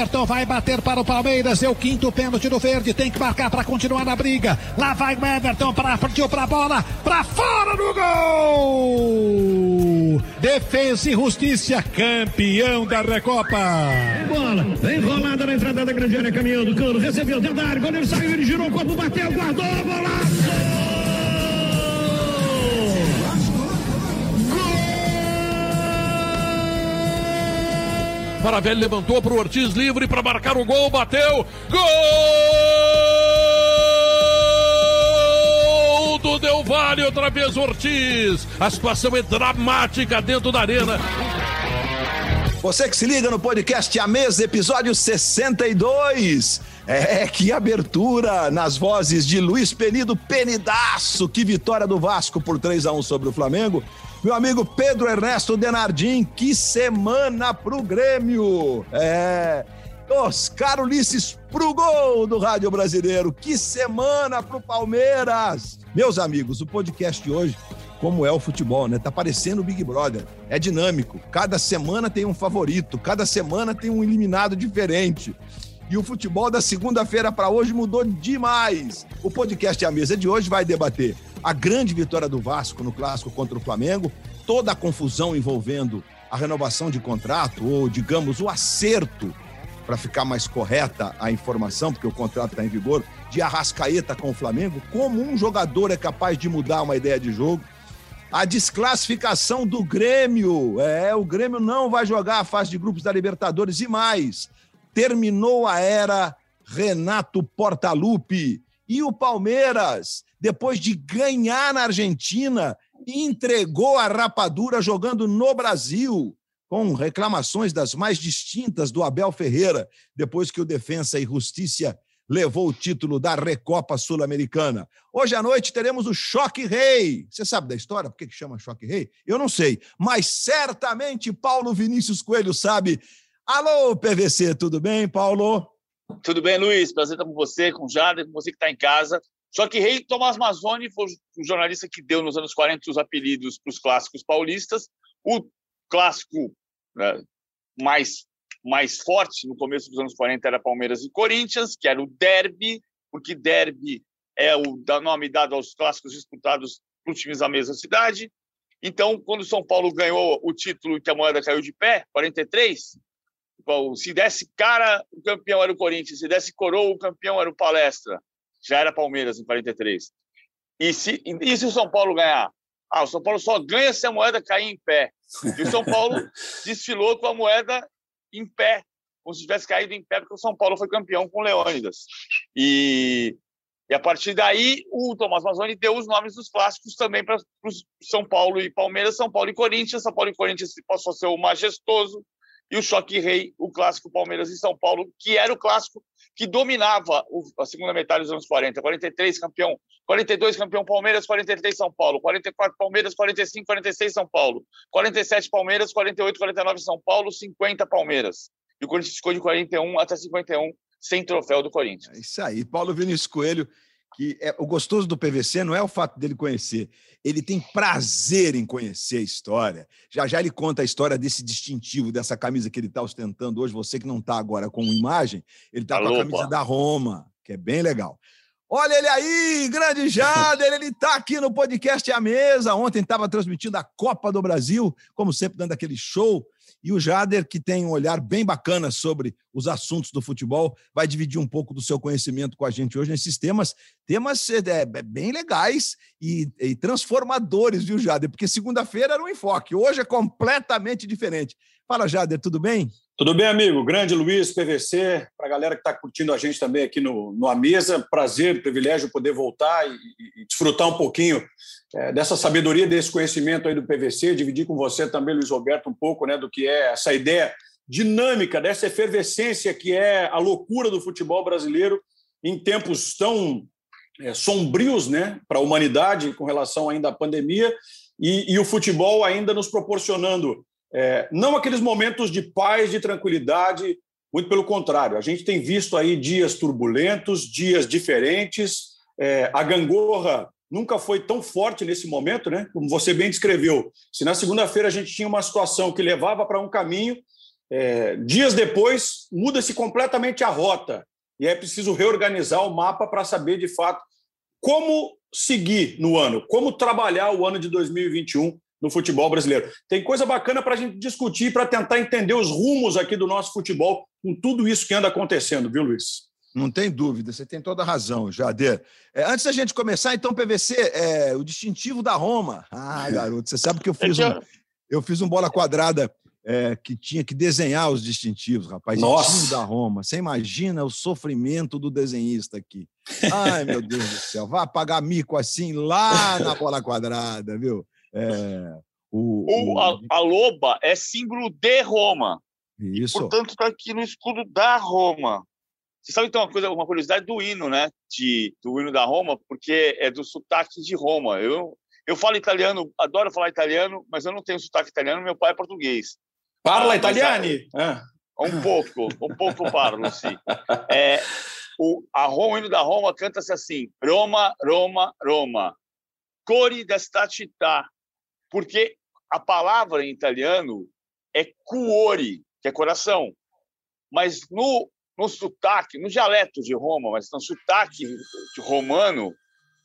Everton vai bater para o Palmeiras. É o quinto pênalti do verde. Tem que marcar para continuar na briga. Lá vai o Everton para partiu para a bola. Para fora do gol. Defesa e Justiça, campeão da Recopa. Bola, enrolada na entrada da grande área, caminhão do cano, recebeu dentro da área, goleiro saiu, ele girou o corpo, bateu, guardou, golaço! Maravilha levantou para o Ortiz livre para marcar o gol, bateu. Gol do Del Valle, outra vez Ortiz. A situação é dramática dentro da arena. Você que se liga no podcast A Mesa, episódio 62. É, que abertura nas vozes de Luiz Penido Penidaço. Que vitória do Vasco por 3 a 1 sobre o Flamengo. Meu amigo Pedro Ernesto Denardim, que semana pro Grêmio! É. Oscar Ulisses pro gol do Rádio Brasileiro. Que semana pro Palmeiras! Meus amigos, o podcast de hoje, como é o futebol, né? Tá parecendo o Big Brother. É dinâmico. Cada semana tem um favorito, cada semana tem um eliminado diferente. E o futebol da segunda-feira para hoje mudou demais. O podcast A Mesa de hoje vai debater a grande vitória do Vasco no clássico contra o Flamengo, toda a confusão envolvendo a renovação de contrato, ou digamos, o acerto, para ficar mais correta a informação, porque o contrato está em vigor, de Arrascaeta com o Flamengo, como um jogador é capaz de mudar uma ideia de jogo. A desclassificação do Grêmio. É, o Grêmio não vai jogar a fase de grupos da Libertadores e mais. Terminou a era Renato Portaluppi. E o Palmeiras depois de ganhar na Argentina, entregou a rapadura jogando no Brasil, com reclamações das mais distintas do Abel Ferreira, depois que o Defensa e Justiça levou o título da Recopa Sul-Americana. Hoje à noite teremos o Choque Rei. Você sabe da história? Por que chama Choque Rei? Eu não sei, mas certamente Paulo Vinícius Coelho sabe. Alô, PVC, tudo bem, Paulo? Tudo bem, Luiz? Prazer estar com você, com o Jader, com você que está em casa. Só que Rei Tomás Mazzoni foi o jornalista que deu nos anos 40 os apelidos para os clássicos paulistas. O clássico né, mais, mais forte no começo dos anos 40 era Palmeiras e Corinthians, que era o derby, porque derby é o nome dado aos clássicos disputados por times da mesma cidade. Então, quando São Paulo ganhou o título que a moeda caiu de pé, 43, se desse cara, o campeão era o Corinthians, se desse coroa, o campeão era o Palestra já era Palmeiras em 43. E se, e se o São Paulo ganhar? Ah, o São Paulo só ganha se a moeda cair em pé. E o São Paulo desfilou com a moeda em pé, como se tivesse caído em pé, porque o São Paulo foi campeão com o Leônidas. E, e a partir daí, o Tomás Mazzoni deu os nomes dos clássicos também para São Paulo e Palmeiras, São Paulo e Corinthians. São Paulo e Corinthians passou a ser o majestoso, e o choque rei, o clássico Palmeiras e São Paulo, que era o clássico que dominava a segunda metade dos anos 40. 43 campeão, 42 campeão Palmeiras, 43 São Paulo, 44 Palmeiras, 45, 46 São Paulo, 47 Palmeiras, 48, 49 São Paulo, 50 Palmeiras. E o Corinthians ficou de 41 até 51 sem troféu do Corinthians. É isso aí. Paulo Vinícius Coelho que é, o gostoso do PVC não é o fato dele conhecer, ele tem prazer em conhecer a história. Já já ele conta a história desse distintivo, dessa camisa que ele está ostentando hoje. Você que não está agora com imagem, ele está com a camisa da Roma, que é bem legal. Olha ele aí, grande Jader, ele está aqui no podcast à mesa. Ontem estava transmitindo a Copa do Brasil, como sempre, dando aquele show e o Jader, que tem um olhar bem bacana sobre os assuntos do futebol, vai dividir um pouco do seu conhecimento com a gente hoje nesses temas, temas é, é bem legais e, e transformadores, viu, Jader? Porque segunda-feira era um enfoque, hoje é completamente diferente. Fala, Jader, tudo bem? Tudo bem, amigo? Grande Luiz, PVC, para a galera que está curtindo a gente também aqui no, no A Mesa, prazer, privilégio poder voltar e, e desfrutar um pouquinho é, dessa sabedoria, desse conhecimento aí do PVC, dividir com você também, Luiz Roberto, um pouco né, do que é essa ideia dinâmica, dessa efervescência que é a loucura do futebol brasileiro em tempos tão é, sombrios né, para a humanidade com relação ainda à pandemia e, e o futebol ainda nos proporcionando é, não aqueles momentos de paz, de tranquilidade, muito pelo contrário. A gente tem visto aí dias turbulentos, dias diferentes, é, a gangorra nunca foi tão forte nesse momento, né? Como você bem descreveu. Se na segunda-feira a gente tinha uma situação que levava para um caminho, é, dias depois muda-se completamente a rota e é preciso reorganizar o mapa para saber de fato como seguir no ano, como trabalhar o ano de 2021 no futebol brasileiro. Tem coisa bacana para a gente discutir, para tentar entender os rumos aqui do nosso futebol com tudo isso que anda acontecendo, viu, Luiz? Não tem dúvida, você tem toda a razão, Jader. É, antes da gente começar, então, PVC, é, o distintivo da Roma. Ah, garoto, você sabe que eu fiz um, eu fiz um bola quadrada é, que tinha que desenhar os distintivos, rapaz. Nossa. da Roma. Você imagina o sofrimento do desenhista aqui. Ai, meu Deus do céu. Vai pagar mico assim lá na bola quadrada, viu? É, o, o, a, a, loba é símbolo de Roma. Isso. E, portanto, está aqui no escudo da Roma. Você sabe então uma coisa, uma curiosidade do hino, né? De, do hino da Roma, porque é do sotaque de Roma. Eu, eu falo italiano, adoro falar italiano, mas eu não tenho sotaque italiano, meu pai é português. Parla italiani? Ah. Um pouco, um pouco parlo, sim. É, o, a Roma, o hino da Roma canta-se assim: Roma, Roma, Roma, cori desta città, porque a palavra em italiano é cuore, que é coração. Mas no, no sotaque, no dialeto de Roma, mas no sotaque de romano,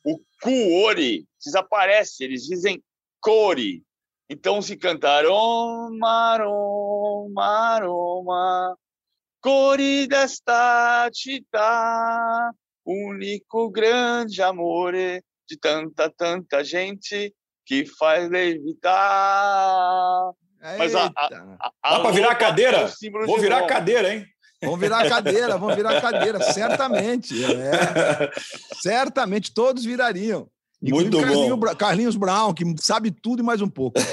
o cuore desaparece, eles dizem core. Então se canta Roma, Roma, Roma, core desta città, único grande amore de tanta, tanta gente que faz levitar. Mas a, a, a, Dá para virar a cadeira? É Vou virar a cadeira, hein? Vão virar a cadeira, vão virar a cadeira, certamente. É. Certamente todos virariam. Muito Carlinhos, bom. Carlinhos Brown, que sabe tudo e mais um pouco.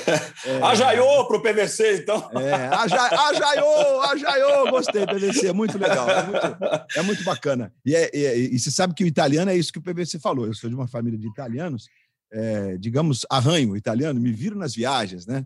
É... Ajaiô para o PVC, então. É, ajaiô, ajaiô, gostei, PVC, é muito legal, é muito, é muito bacana. E, é, e, e, você sabe que o italiano é isso que o PVC falou. Eu sou de uma família de italianos, é, digamos, arranho italiano, me viro nas viagens, né?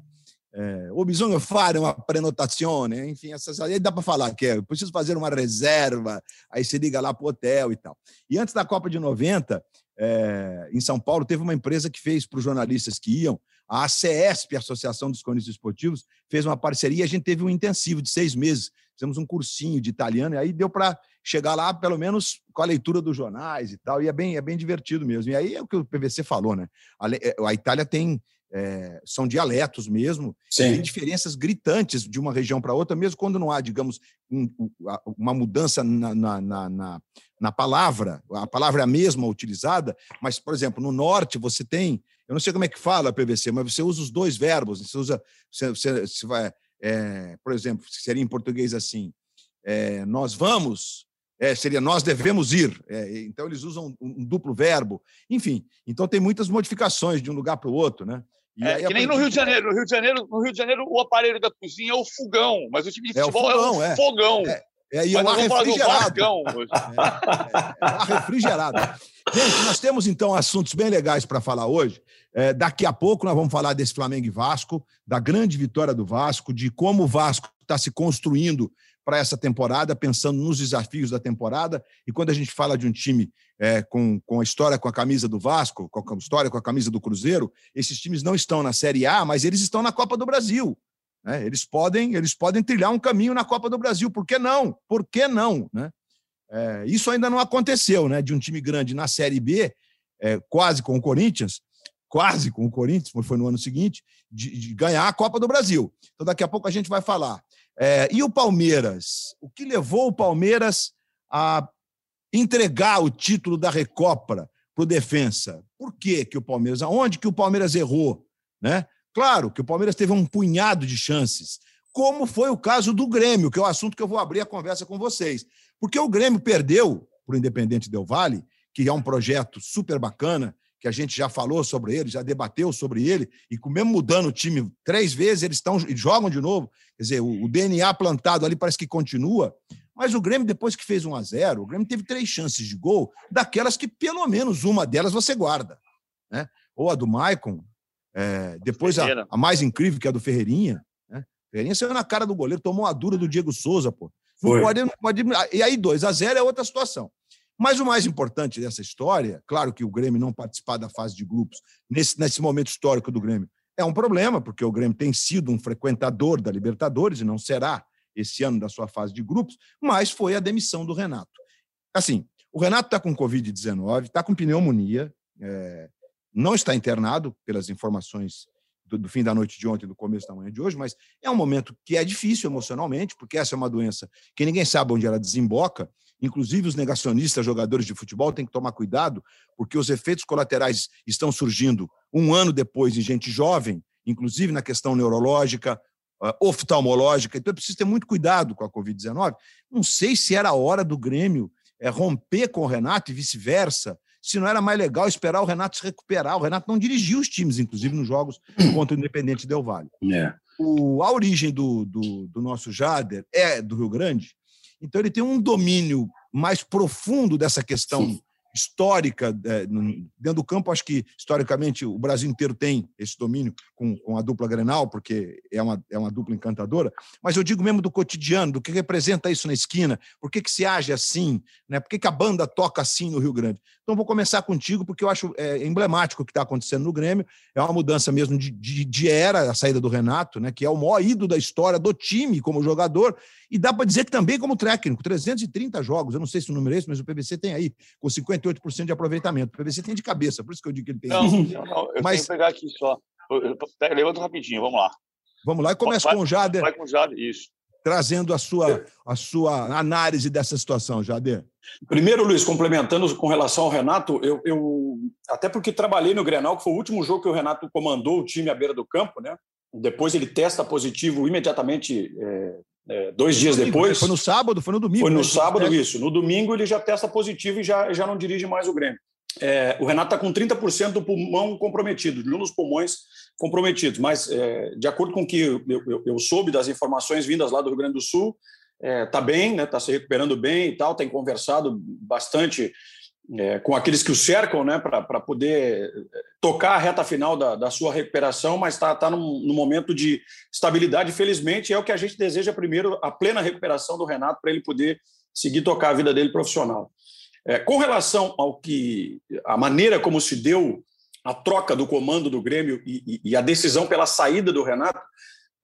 É, o bisogno fare uma prenotazione, enfim, essas, aí dá para falar que é, preciso fazer uma reserva, aí você liga lá para o hotel e tal. E antes da Copa de 90, é, em São Paulo, teve uma empresa que fez para os jornalistas que iam, a ACESP, Associação dos Cronistas Esportivos, fez uma parceria e a gente teve um intensivo de seis meses. Fizemos um cursinho de italiano e aí deu para chegar lá, pelo menos, com a leitura dos jornais e tal. E é bem, é bem divertido mesmo. E aí é o que o PVC falou, né? A, a Itália tem. É, são dialetos mesmo, tem diferenças gritantes de uma região para outra, mesmo quando não há, digamos, um, uma mudança na, na, na, na palavra, a palavra é a mesma utilizada, mas, por exemplo, no norte você tem, eu não sei como é que fala PVC, mas você usa os dois verbos, você usa, você, você, você vai, é, por exemplo, seria em português assim, é, nós vamos, é, seria nós devemos ir, é, então eles usam um, um, duplo verbo, enfim, então tem muitas modificações de um lugar para o outro, né? E é, que nem no Rio de Janeiro. No Rio de Janeiro, no Rio de Janeiro, o aparelho da cozinha é o fogão, mas o time de futebol é o fogão. É o fogão. É. É, e o ar refrigerado. É, é, ar refrigerado. Gente, nós temos então assuntos bem legais para falar hoje. É, daqui a pouco nós vamos falar desse Flamengo e Vasco, da grande vitória do Vasco, de como o Vasco está se construindo para essa temporada, pensando nos desafios da temporada. E quando a gente fala de um time é, com, com a história com a camisa do Vasco, com a história com a camisa do Cruzeiro, esses times não estão na Série A, mas eles estão na Copa do Brasil. Né? Eles, podem, eles podem trilhar um caminho na Copa do Brasil. Por que não? Por que não? Né? É, isso ainda não aconteceu, né? De um time grande na Série B, é, quase com o Corinthians, quase com o Corinthians, foi no ano seguinte, de, de, ganhar a Copa do Brasil. Então, daqui a pouco a gente vai falar. É, e o Palmeiras? O que levou o Palmeiras a entregar o título da Recopa para o Defensa? Por que, que o Palmeiras? Aonde que o Palmeiras errou? Né? Claro que o Palmeiras teve um punhado de chances, como foi o caso do Grêmio, que é o assunto que eu vou abrir a conversa com vocês. Porque o Grêmio perdeu para o Independente Del Vale, que é um projeto super bacana, que a gente já falou sobre ele, já debateu sobre ele, e com mesmo mudando o time três vezes, eles estão jogam de novo. Quer dizer, o, o DNA plantado ali parece que continua. Mas o Grêmio, depois que fez 1 a 0 o Grêmio teve três chances de gol, daquelas que pelo menos uma delas você guarda. Né? Ou a do Maicon, é, depois a, a, mais incrível, que é a do Ferreirinha. Né? Ferreirinha saiu na cara do goleiro, tomou a dura do Diego Souza, pô. Não pode, não pode, e aí, 2 a 0 é outra situação. Mas o mais importante dessa história, claro que o Grêmio não participar da fase de grupos nesse, nesse momento histórico do Grêmio é um problema, porque o Grêmio tem sido um frequentador da Libertadores e não será esse ano da sua fase de grupos, mas foi a demissão do Renato. Assim, o Renato está com Covid-19, está com pneumonia, é, não está internado, pelas informações do, do, fim da noite de ontem, do começo da manhã de hoje, mas é um momento que é difícil emocionalmente, porque essa é uma doença que ninguém sabe onde ela desemboca. Inclusive, os negacionistas, jogadores de futebol, têm que tomar cuidado, porque os efeitos colaterais estão surgindo um ano depois em gente jovem, inclusive na questão neurológica, uh, oftalmológica. Então, é preciso ter muito cuidado com a Covid-19. Não sei se era a hora do Grêmio é, romper com o Renato e vice-versa, se não era mais legal esperar o Renato se recuperar. O Renato não dirigiu os times, inclusive nos jogos contra o Independente Del Valle. É. O, a origem do, do, do nosso Jader é do Rio Grande, então ele tem um domínio mais profundo dessa questão Sim histórica é, dentro do campo. Acho que, historicamente, o Brasil inteiro tem esse domínio com, com a dupla Grenal, porque é uma, é uma dupla encantadora. Mas eu digo mesmo do cotidiano, do que representa isso na esquina, por que, que se age assim, né? por que, que a banda toca assim no Rio Grande. Então, vou começar contigo, porque eu acho é, emblemático o que está acontecendo no Grêmio. É uma mudança mesmo de, de, de era, a saída do Renato, né? que é o maior ídolo da história do time como jogador, e dá para dizer que também como técnico, 330 jogos, eu não sei se o número é esse, mas o PVC tem aí, com 58% de aproveitamento. O PVC tem de cabeça, por isso que eu digo que ele tem. Não, não, não eu mas... tenho que pegar aqui só. Levanta rapidinho, vamos lá. Vamos lá e começa com o Jader. Vai com o Jader, isso. Trazendo a sua, a sua análise dessa situação, Jader. Primeiro, Luiz, complementando com relação ao Renato, eu, eu, até porque trabalhei no Grenal, que foi o último jogo que o Renato comandou o time à beira do campo, né? Depois ele testa positivo imediatamente é, é, dois dias depois. Foi no sábado, foi no domingo. Foi no né? sábado, isso. No domingo ele já testa positivo e já, já não dirige mais o Grêmio. É, o Renato está com 30% do pulmão comprometido, de um dos pulmões comprometidos. Mas, é, de acordo com o que eu, eu, eu, soube das informações vindas lá do Rio Grande do Sul, está é, bem, está né, tá se recuperando bem e tal, tem conversado bastante é, com aqueles que o cercam, né, para poder é, tocar a reta final da, da sua recuperação, mas está tá num, num, momento de estabilidade. Felizmente, é o que a gente deseja primeiro, a plena recuperação do Renato, para ele poder seguir tocar a vida dele profissional. É, com relação ao que a maneira como se deu a troca do comando do Grêmio e, e, e a decisão pela saída do Renato,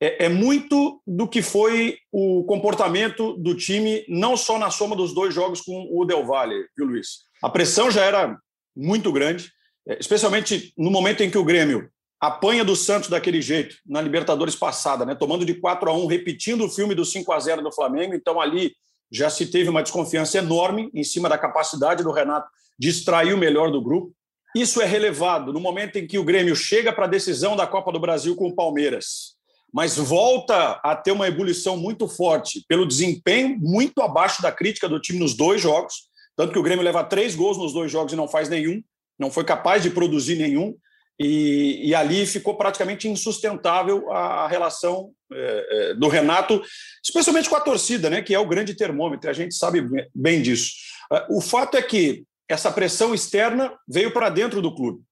é, é, muito do que foi o comportamento do time, não só na soma dos dois jogos com o Del Valle, viu, Luiz? A pressão já era muito grande, é, especialmente no momento em que o Grêmio apanha do Santos daquele jeito, na Libertadores passada, né? tomando de 4 a 1 repetindo o filme do 5 a 0 do Flamengo. Então, ali já se teve uma desconfiança enorme em cima da capacidade do Renato de extrair o melhor do grupo. Isso é relevado no momento em que o Grêmio chega para a decisão da Copa do Brasil com o Palmeiras, mas volta a ter uma ebulição muito forte pelo desempenho muito abaixo da crítica do time nos dois jogos tanto que o Grêmio leva três gols nos dois jogos e não faz nenhum, não foi capaz de produzir nenhum. E, e ali ficou praticamente insustentável a, relação é, é, do Renato, especialmente com a torcida, né, que é o grande termômetro, a gente sabe bem disso. É, o fato é que essa pressão externa veio para dentro do clube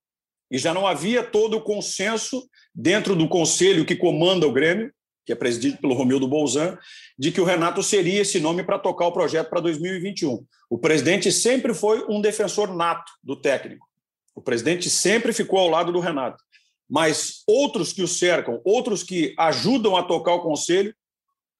e já não havia todo o consenso dentro do conselho que comanda o Grêmio que é presidido pelo Romildo Bolzan, de que o Renato seria esse nome para tocar o projeto para 2021. O presidente sempre foi um defensor nato do técnico. O presidente sempre ficou ao lado do Renato. Mas outros que o cercam, outros que ajudam a tocar o conselho,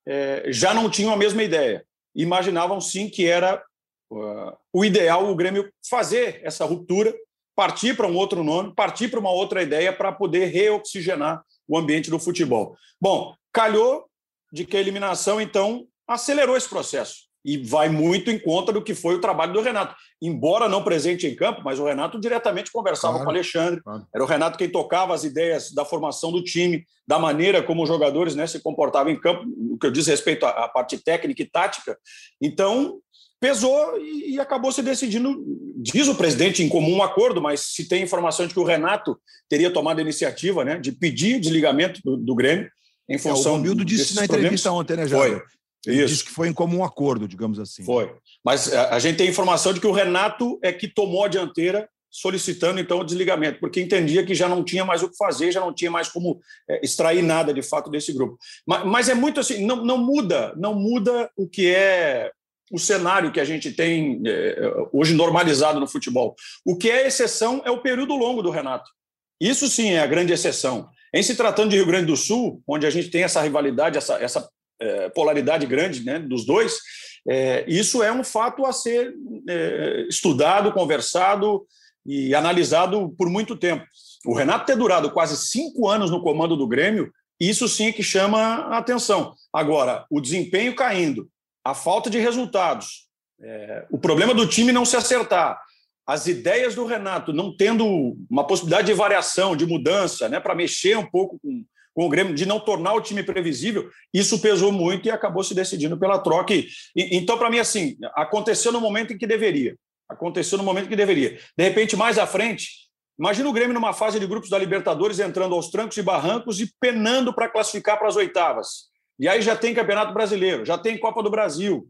é, já não tinham a mesma ideia. Imaginavam sim que era uh, o ideal o Grêmio fazer essa ruptura, partir para um outro nome, partir para uma outra ideia para poder reoxigenar o ambiente do futebol. Bom, calhou de que a eliminação, então, acelerou esse processo. E vai muito em conta do que foi o trabalho do Renato. Embora não presente em campo, mas o Renato diretamente conversava claro, com o Alexandre. Claro. Era o Renato quem tocava as ideias da formação do time, da maneira como os jogadores né, se comportavam em campo, o que eu diz respeito à parte técnica e tática. Então, pesou e, acabou se decidindo. Diz o presidente em comum acordo, mas se tem informação de que o Renato teria tomado a iniciativa né, de pedir o desligamento do, do Grêmio em função. É, o Romildo disse na entrevista problemas. ontem, né, Jair? Foi. Ele Isso. disse que foi em comum acordo, digamos assim. Foi. Mas a, gente tem informação de que o Renato é que tomou a dianteira solicitando então o desligamento, porque entendia que já não tinha mais o que fazer, já não tinha mais como é, extrair nada de fato desse grupo. Mas, mas, é muito assim, não, não muda, não muda o que é o cenário que a gente tem é, hoje normalizado no futebol. O que é exceção é o período longo do Renato. Isso sim é a grande exceção. Em se tratando de Rio Grande do Sul, onde a gente tem essa rivalidade, essa, essa é, polaridade grande né, dos dois. É, isso é um fato a ser é, estudado, conversado e analisado por muito tempo. O Renato ter durado quase cinco anos no comando do Grêmio, isso sim é que chama a atenção. Agora, o desempenho caindo, a falta de resultados, é, o problema do time não se acertar, as ideias do Renato não tendo uma possibilidade de variação, de mudança, né, para mexer um pouco com, com o Grêmio, de não tornar o time previsível, isso pesou muito e acabou se decidindo pela troca. E, então, para mim, assim, aconteceu no momento em que deveria. Aconteceu no momento que deveria. De repente, mais à frente, imagina o Grêmio numa fase de grupos da Libertadores entrando aos trancos e barrancos e penando para classificar para as oitavas. E aí já tem Campeonato Brasileiro, já tem Copa do Brasil,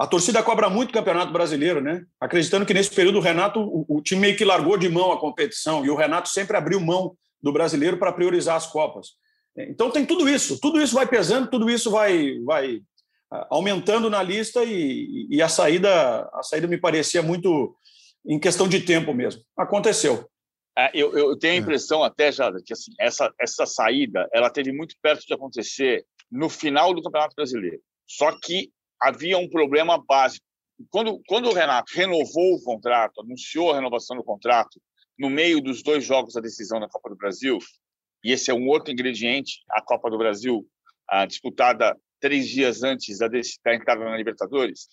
a torcida cobra muito o Campeonato Brasileiro, né? Acreditando que nesse período o Renato, o, o, time meio que largou de mão a competição e o Renato sempre abriu mão do brasileiro para priorizar as Copas. Então tem tudo isso, tudo isso vai pesando, tudo isso vai, vai aumentando na lista e, e a saída, a saída me parecia muito em questão de tempo mesmo. Aconteceu. É, eu, eu, tenho a é. impressão até, já que assim, essa, essa saída ela teve muito perto de acontecer no final do Campeonato Brasileiro. Só que havia um problema básico. Quando, quando o Renato renovou o contrato, anunciou a renovação do contrato, no meio dos dois jogos da decisão da Copa do Brasil, e esse é um outro ingrediente, a Copa do Brasil, disputada três dias antes da, da entrada na Libertadores,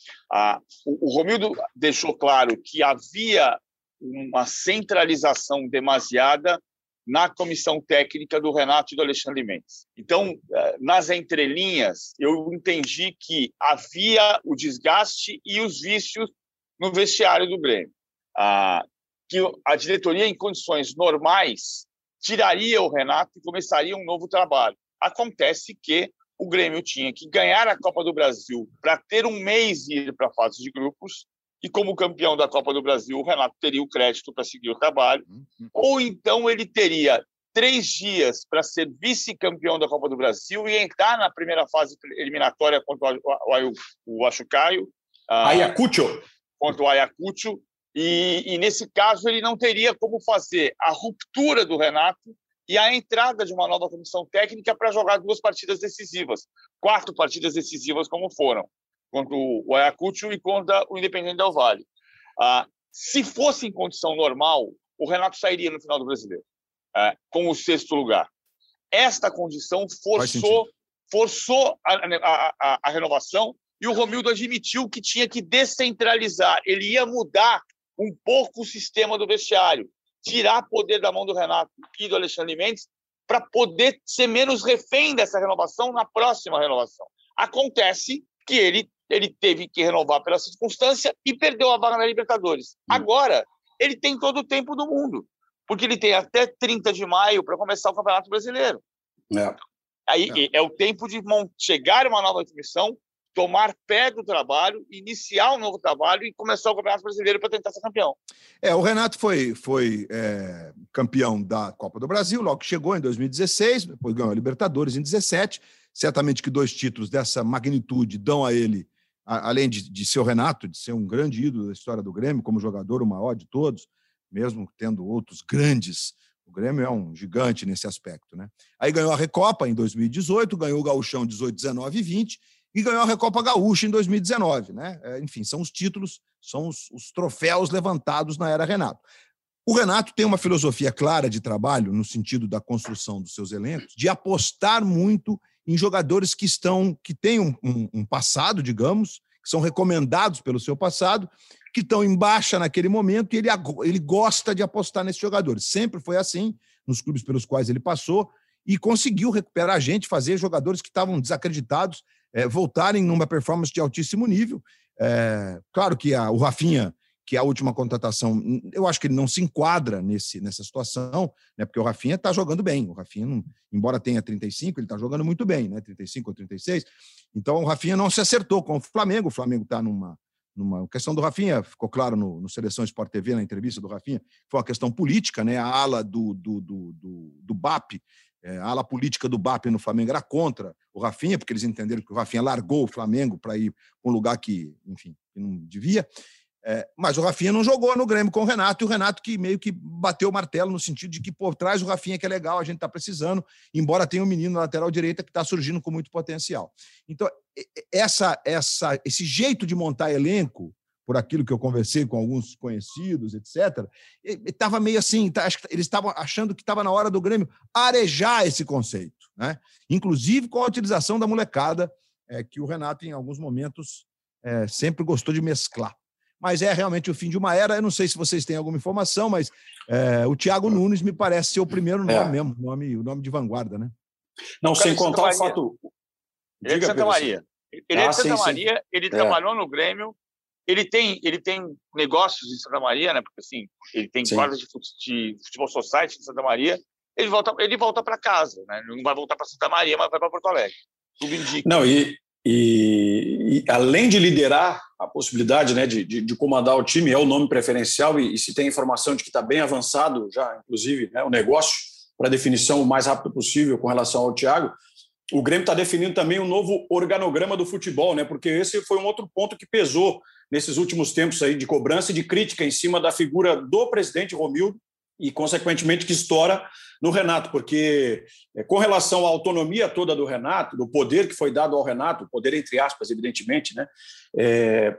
o, o Romildo deixou claro que havia uma centralização demasiada na comissão técnica do Renato e do Alexandre Mendes. Então, eh, nas entrelinhas, eu entendi que havia o desgaste e os vícios no vestiário do Grêmio. Ah, que a diretoria, em condições normais, tiraria o Renato e começaria um novo trabalho. Acontece que o Grêmio tinha que ganhar a Copa do Brasil para ter um mês e ir para a fase de grupos, e como campeão da Copa do Brasil, o Renato teria o crédito para seguir o trabalho, uhum. ou então ele teria três dias para ser vice-campeão da Copa do Brasil e entrar na primeira fase eliminatória contra o, o, o Achucaio. Uh, Ayacucho. Contra o Ayacucho. E, e, nesse caso, ele não teria como fazer a ruptura do Renato e a entrada de uma nova comissão técnica para jogar duas partidas decisivas, quatro partidas decisivas como foram contra o Ayacucho e contra o Independente Del Vale. Ah, se fosse em condição normal, o Renato sairia no final do Brasileiro, é, com o sexto lugar. Esta condição forçou, forçou a, a, a, a renovação e o Romildo admitiu que tinha que descentralizar. Ele ia mudar um pouco o sistema do vestiário, tirar poder da mão do Renato e do Alexandre Mendes para poder ser menos refém dessa renovação na próxima renovação. Acontece que ele ele teve que renovar pela circunstância e perdeu a vaga na Libertadores. Hum. Agora, ele tem todo o tempo do mundo, porque ele tem até 30 de maio para começar o Campeonato Brasileiro. É. Aí é. é o tempo de chegar uma nova comissão, tomar pé do trabalho, iniciar um novo trabalho e começar o Campeonato Brasileiro para tentar ser campeão. É, o Renato foi, foi é, campeão da Copa do Brasil, logo que chegou em 2016, depois ganhou a Libertadores em 2017. Certamente que dois títulos dessa magnitude dão a ele além de, de ser o Renato, de ser um grande ídolo da história do Grêmio, como jogador, o maior de todos, mesmo tendo outros grandes. O Grêmio é um gigante nesse aspecto. Né? Aí ganhou a Recopa em 2018, ganhou o Gauchão 18, 19 e 20 e ganhou a Recopa Gaúcha em 2019. Né? É, enfim, são os títulos, são os, os troféus levantados na era Renato. O Renato tem uma filosofia clara de trabalho, no sentido da construção dos seus elencos, de apostar muito em jogadores que estão, que têm um, um, um passado, digamos, que são recomendados pelo seu passado, que estão em baixa naquele momento e ele, ele gosta de apostar nesses jogadores. Sempre foi assim nos clubes pelos quais ele passou e conseguiu recuperar a gente, fazer jogadores que estavam desacreditados é, voltarem numa performance de altíssimo nível. É, claro que a, o Rafinha que a última contratação, eu acho que ele não se enquadra nesse, nessa situação, né? Porque o Rafinha está jogando bem. O Rafinha, não, embora tenha 35, ele está jogando muito bem, né? 35 ou 36. Então o Rafinha não se acertou com o Flamengo. O Flamengo está numa, numa questão do Rafinha, ficou claro no, no, Seleção Sport TV, na entrevista do Rafinha, foi uma questão política, né? A ala do, do, do, do, do BAP, é, a ala política do BAP no Flamengo era contra o Rafinha, porque eles entenderam que o Rafinha largou o Flamengo para ir para um lugar que, enfim, que não devia. É, mas o Rafinha não jogou no Grêmio com o Renato, e o Renato que meio que bateu o martelo no sentido de que, por trás o Rafinha que é legal, a gente está precisando, embora tenha um menino na lateral direita que está surgindo com muito potencial. Então, essa, essa, esse jeito de montar elenco, por aquilo que eu conversei com alguns conhecidos, etc., estava meio assim, tá, eles estavam achando que estava na hora do Grêmio arejar esse conceito, né? inclusive com a utilização da molecada, é, que o Renato, em alguns momentos, é, sempre gostou de mesclar mas é realmente o fim de uma era. Eu não sei se vocês têm alguma informação, mas é, o Thiago Nunes me parece ser o primeiro nome é. mesmo, nome, o nome de vanguarda, né? Não, sem contar o fato. Ele é de Santa Maria. Ele ah, é de Santa sim, Maria, sim. ele é. trabalhou no Grêmio, ele tem, ele tem negócios em Santa Maria, né? Porque assim, ele tem quadras de, de futebol society em Santa Maria. Ele volta, ele volta para casa, né? Ele não vai voltar para Santa Maria, mas vai para Porto Alegre. Tudo indica. Não, e, e, e, além de liderar a possibilidade né, de, de, de, comandar o time, é o nome preferencial, e, e se tem informação de que está bem avançado já, inclusive, né, o negócio para definição o mais rápido possível com relação ao Thiago, o Grêmio está definindo também um novo organograma do futebol, né? Porque esse foi um outro ponto que pesou nesses últimos tempos aí de cobrança e de crítica em cima da figura do presidente Romildo e, consequentemente, que estoura no Renato, porque é, com relação à autonomia toda do Renato, do poder que foi dado ao Renato, poder entre aspas, evidentemente, né, é,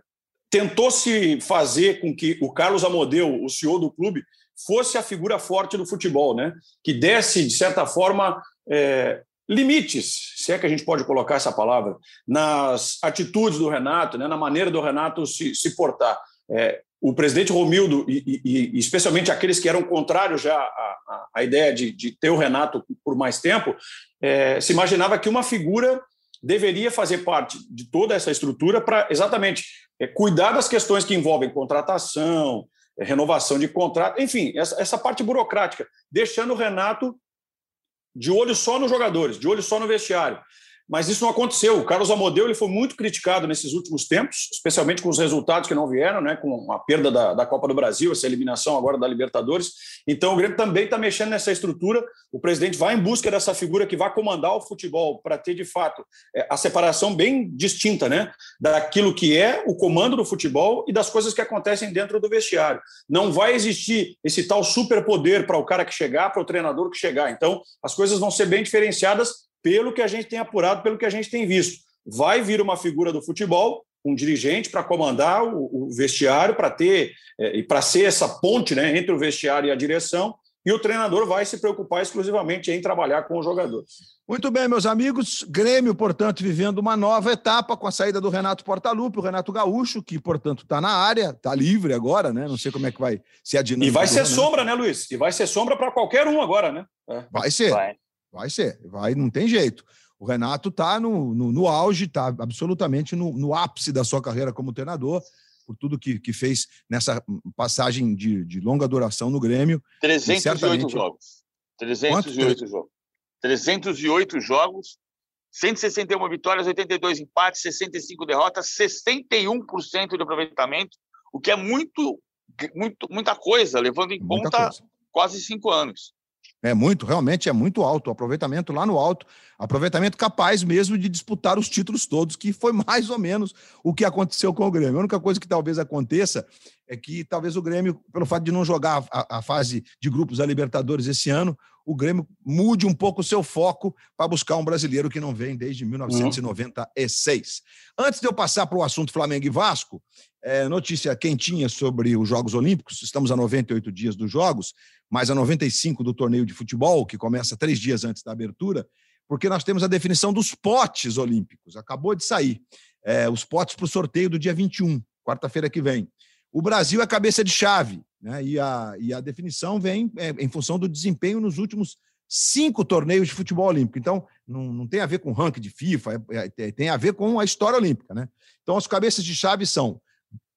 tentou-se fazer com que o Carlos Amodeu, o CEO do clube, fosse a figura forte do futebol, né, que desse, de certa forma, é, limites, se é que a gente pode colocar essa palavra, nas atitudes do Renato, né, na maneira do Renato se, se portar. É, o presidente Romildo, e, e, e, especialmente aqueles que eram contrários já à, à ideia de, de, ter o Renato por mais tempo, é, se imaginava que uma figura deveria fazer parte de toda essa estrutura para exatamente é, cuidar das questões que envolvem contratação, é, renovação de contrato, enfim, essa, essa parte burocrática, deixando o Renato de olho só nos jogadores, de olho só no vestiário mas isso não aconteceu. O Carlos Amodeu ele foi muito criticado nesses últimos tempos, especialmente com os resultados que não vieram, né, com a perda da, da Copa do Brasil, essa eliminação agora da Libertadores. Então o Grêmio também está mexendo nessa estrutura. O presidente vai em busca dessa figura que vai comandar o futebol para ter de fato é, a separação bem distinta, né, daquilo que é o comando do futebol e das coisas que acontecem dentro do vestiário. Não vai existir esse tal superpoder para o cara que chegar, para o treinador que chegar. Então as coisas vão ser bem diferenciadas pelo que a gente tem apurado, pelo que a gente tem visto. Vai vir uma figura do futebol, um dirigente para comandar o, o vestiário, para ter é, e para ser essa ponte né, entre o vestiário e a direção, e o treinador vai se preocupar exclusivamente em trabalhar com os jogadores. Muito bem, meus amigos. Grêmio, portanto, vivendo uma nova etapa com a saída do Renato Portaluppi, o Renato Gaúcho, que, portanto, está na área, está livre agora, né? Não sei como é que vai ser a dinâmica. E vai ser sombra, né, Luiz? E vai ser sombra para qualquer um agora, né? É. Vai ser. Vai. Vai ser, vai, não tem jeito. O Renato está no, no, no, auge, está absolutamente no, no, ápice da sua carreira como treinador, por tudo que, que fez nessa passagem de, de longa duração no Grêmio. 308 certamente... jogos. 308 Quanto? jogos. 308 jogos, 161 vitórias, 82 empates, 65 derrotas, 61% de aproveitamento, o que é muito, muito muita coisa, levando em muita conta coisa. quase cinco anos. É muito, realmente é muito alto. Aproveitamento lá no alto, aproveitamento capaz mesmo de disputar os títulos todos, que foi mais ou menos o que aconteceu com o Grêmio. A única coisa que talvez aconteça é que talvez o Grêmio, pelo fato de não jogar a, a fase de grupos da Libertadores esse ano, o Grêmio mude um pouco o seu foco para buscar um brasileiro que não vem desde 1996. Uhum. Antes de eu passar para o assunto Flamengo e Vasco, é, notícia quentinha sobre os Jogos Olímpicos. Estamos a 98 dias dos Jogos, mais a 95 do torneio de futebol, que começa três dias antes da abertura, porque nós temos a definição dos potes olímpicos. Acabou de sair. É, os potes para o sorteio do dia 21, quarta-feira que vem. O Brasil é cabeça de chave, né? e, a, e a definição vem é, em função do desempenho nos últimos cinco torneios de futebol olímpico. Então, não, não tem a ver com ranking de FIFA, é, é, tem a ver com a história olímpica. Né? Então, as cabeças de chave são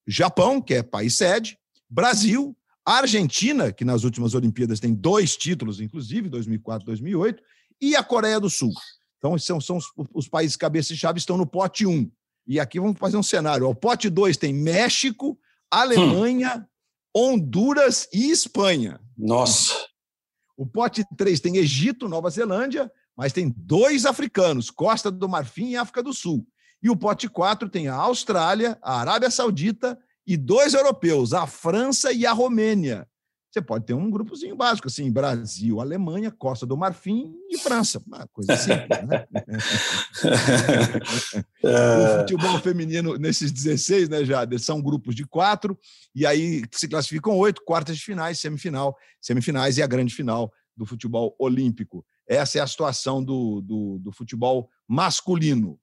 Japão, que é país sede, Brasil, Argentina, que nas últimas Olimpíadas tem dois títulos, inclusive, 2004 e 2008, e a Coreia do Sul. Então, são, são os, os países cabeça-chave estão no pote 1. E aqui vamos fazer um cenário. O pote 2 tem México, Alemanha, hum. Honduras e Espanha. Nossa! O pote 3 tem Egito, Nova Zelândia, mas tem dois africanos, Costa do Marfim e África do Sul. E o pote 4 tem a Austrália, a Arábia Saudita e dois europeus, a França e a Romênia. Você pode ter um grupozinho básico, assim, Brasil, Alemanha, Costa do Marfim e França. Uma coisa simples, né? o futebol feminino, nesses 16, né, Jader, são grupos de quatro, e aí se classificam oito, quartas de finais, semifinal, semifinais e a grande final do futebol olímpico. Essa é a situação do, do, do futebol masculino.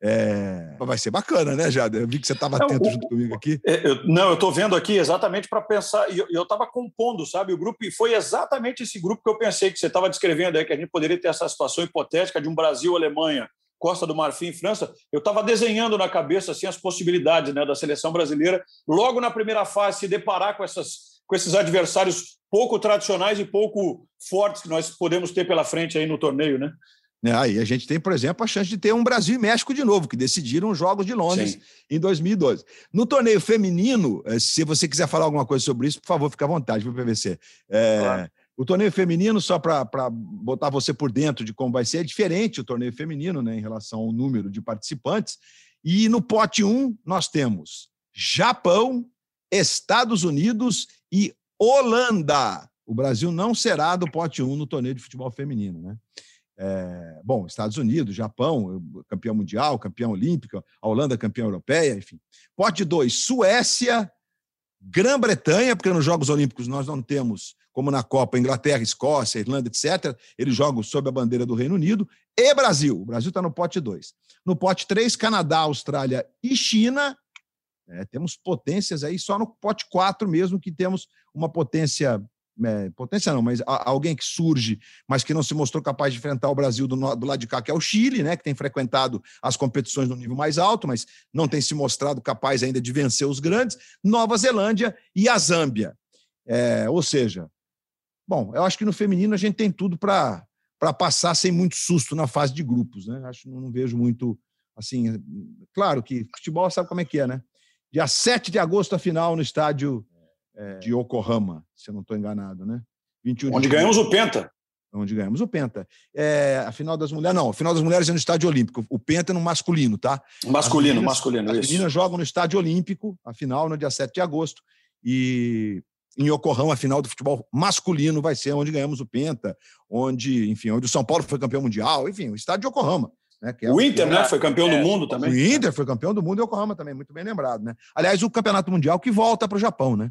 É... Vai ser bacana, né, Jada? Eu vi que você estava atento não, junto comigo aqui. É, eu, não, eu estou vendo aqui exatamente para pensar, e eu estava compondo, sabe, o grupo, e foi exatamente esse grupo que eu pensei que você estava descrevendo aí, que a gente poderia ter essa situação hipotética de um Brasil, Alemanha, Costa do Marfim, França. Eu estava desenhando na cabeça assim, as possibilidades né, da seleção brasileira, logo na primeira fase, se deparar com, essas, com esses adversários pouco tradicionais e pouco fortes que nós podemos ter pela frente aí no torneio, né? Né? Aí a gente tem, por exemplo, a chance de ter um Brasil e México de novo, que decidiram os Jogos de Londres Sim. em 2012. No torneio feminino, eh, se você quiser falar alguma coisa sobre isso, por favor, fique à vontade, para o PVC. É, claro. O torneio feminino, só para botar você por dentro de como vai ser, é diferente o torneio feminino né, em relação ao número de participantes. E no pote 1, nós temos Japão, Estados Unidos e Holanda. O Brasil não será do pote 1 no torneio de futebol feminino, né? É, bom, Estados Unidos, Japão, campeão mundial, campeão olímpico, a Holanda campeã europeia, enfim. Pote 2, Suécia, Grã-Bretanha, porque nos Jogos Olímpicos nós não temos, como na Copa, Inglaterra, Escócia, Irlanda, etc. Eles jogam sob a bandeira do Reino Unido. E Brasil. O Brasil está no pote 2. No pote 3, Canadá, Austrália e China. É, temos potências aí, só no pote 4 mesmo que temos uma potência é, potência não, mas alguém que surge, mas que não se mostrou capaz de enfrentar o Brasil do, do, lado de cá, que é o Chile, né, que tem frequentado as competições no nível mais alto, mas não tem se mostrado capaz ainda de vencer os grandes, Nova Zelândia e a Zâmbia. É, ou seja, bom, eu acho que no feminino a gente tem tudo para passar sem muito susto na fase de grupos, né? Acho não, não vejo muito assim, claro que futebol sabe como é que é, né? Dia 7 de agosto a final no estádio é, de Yokohama, se eu não estou enganado, né? 21 Onde ganhamos o Penta. Onde ganhamos o Penta. É, a final das mulheres, não, a final das mulheres é no estádio olímpico. O Penta é no masculino, tá? Masculino, as meninas, masculino, As meninas jogam no estádio olímpico, a final no dia 7 de agosto. E em Yokohama, a final do futebol masculino vai ser onde ganhamos o Penta, onde, enfim, onde o São Paulo foi campeão mundial, enfim, o estádio de Yokohama. Né, é o Inter, né? Foi campeão é, do mundo também. O Inter foi campeão do mundo e Yokohama também, muito bem lembrado, né? Aliás, o campeonato mundial que volta para o Japão, né?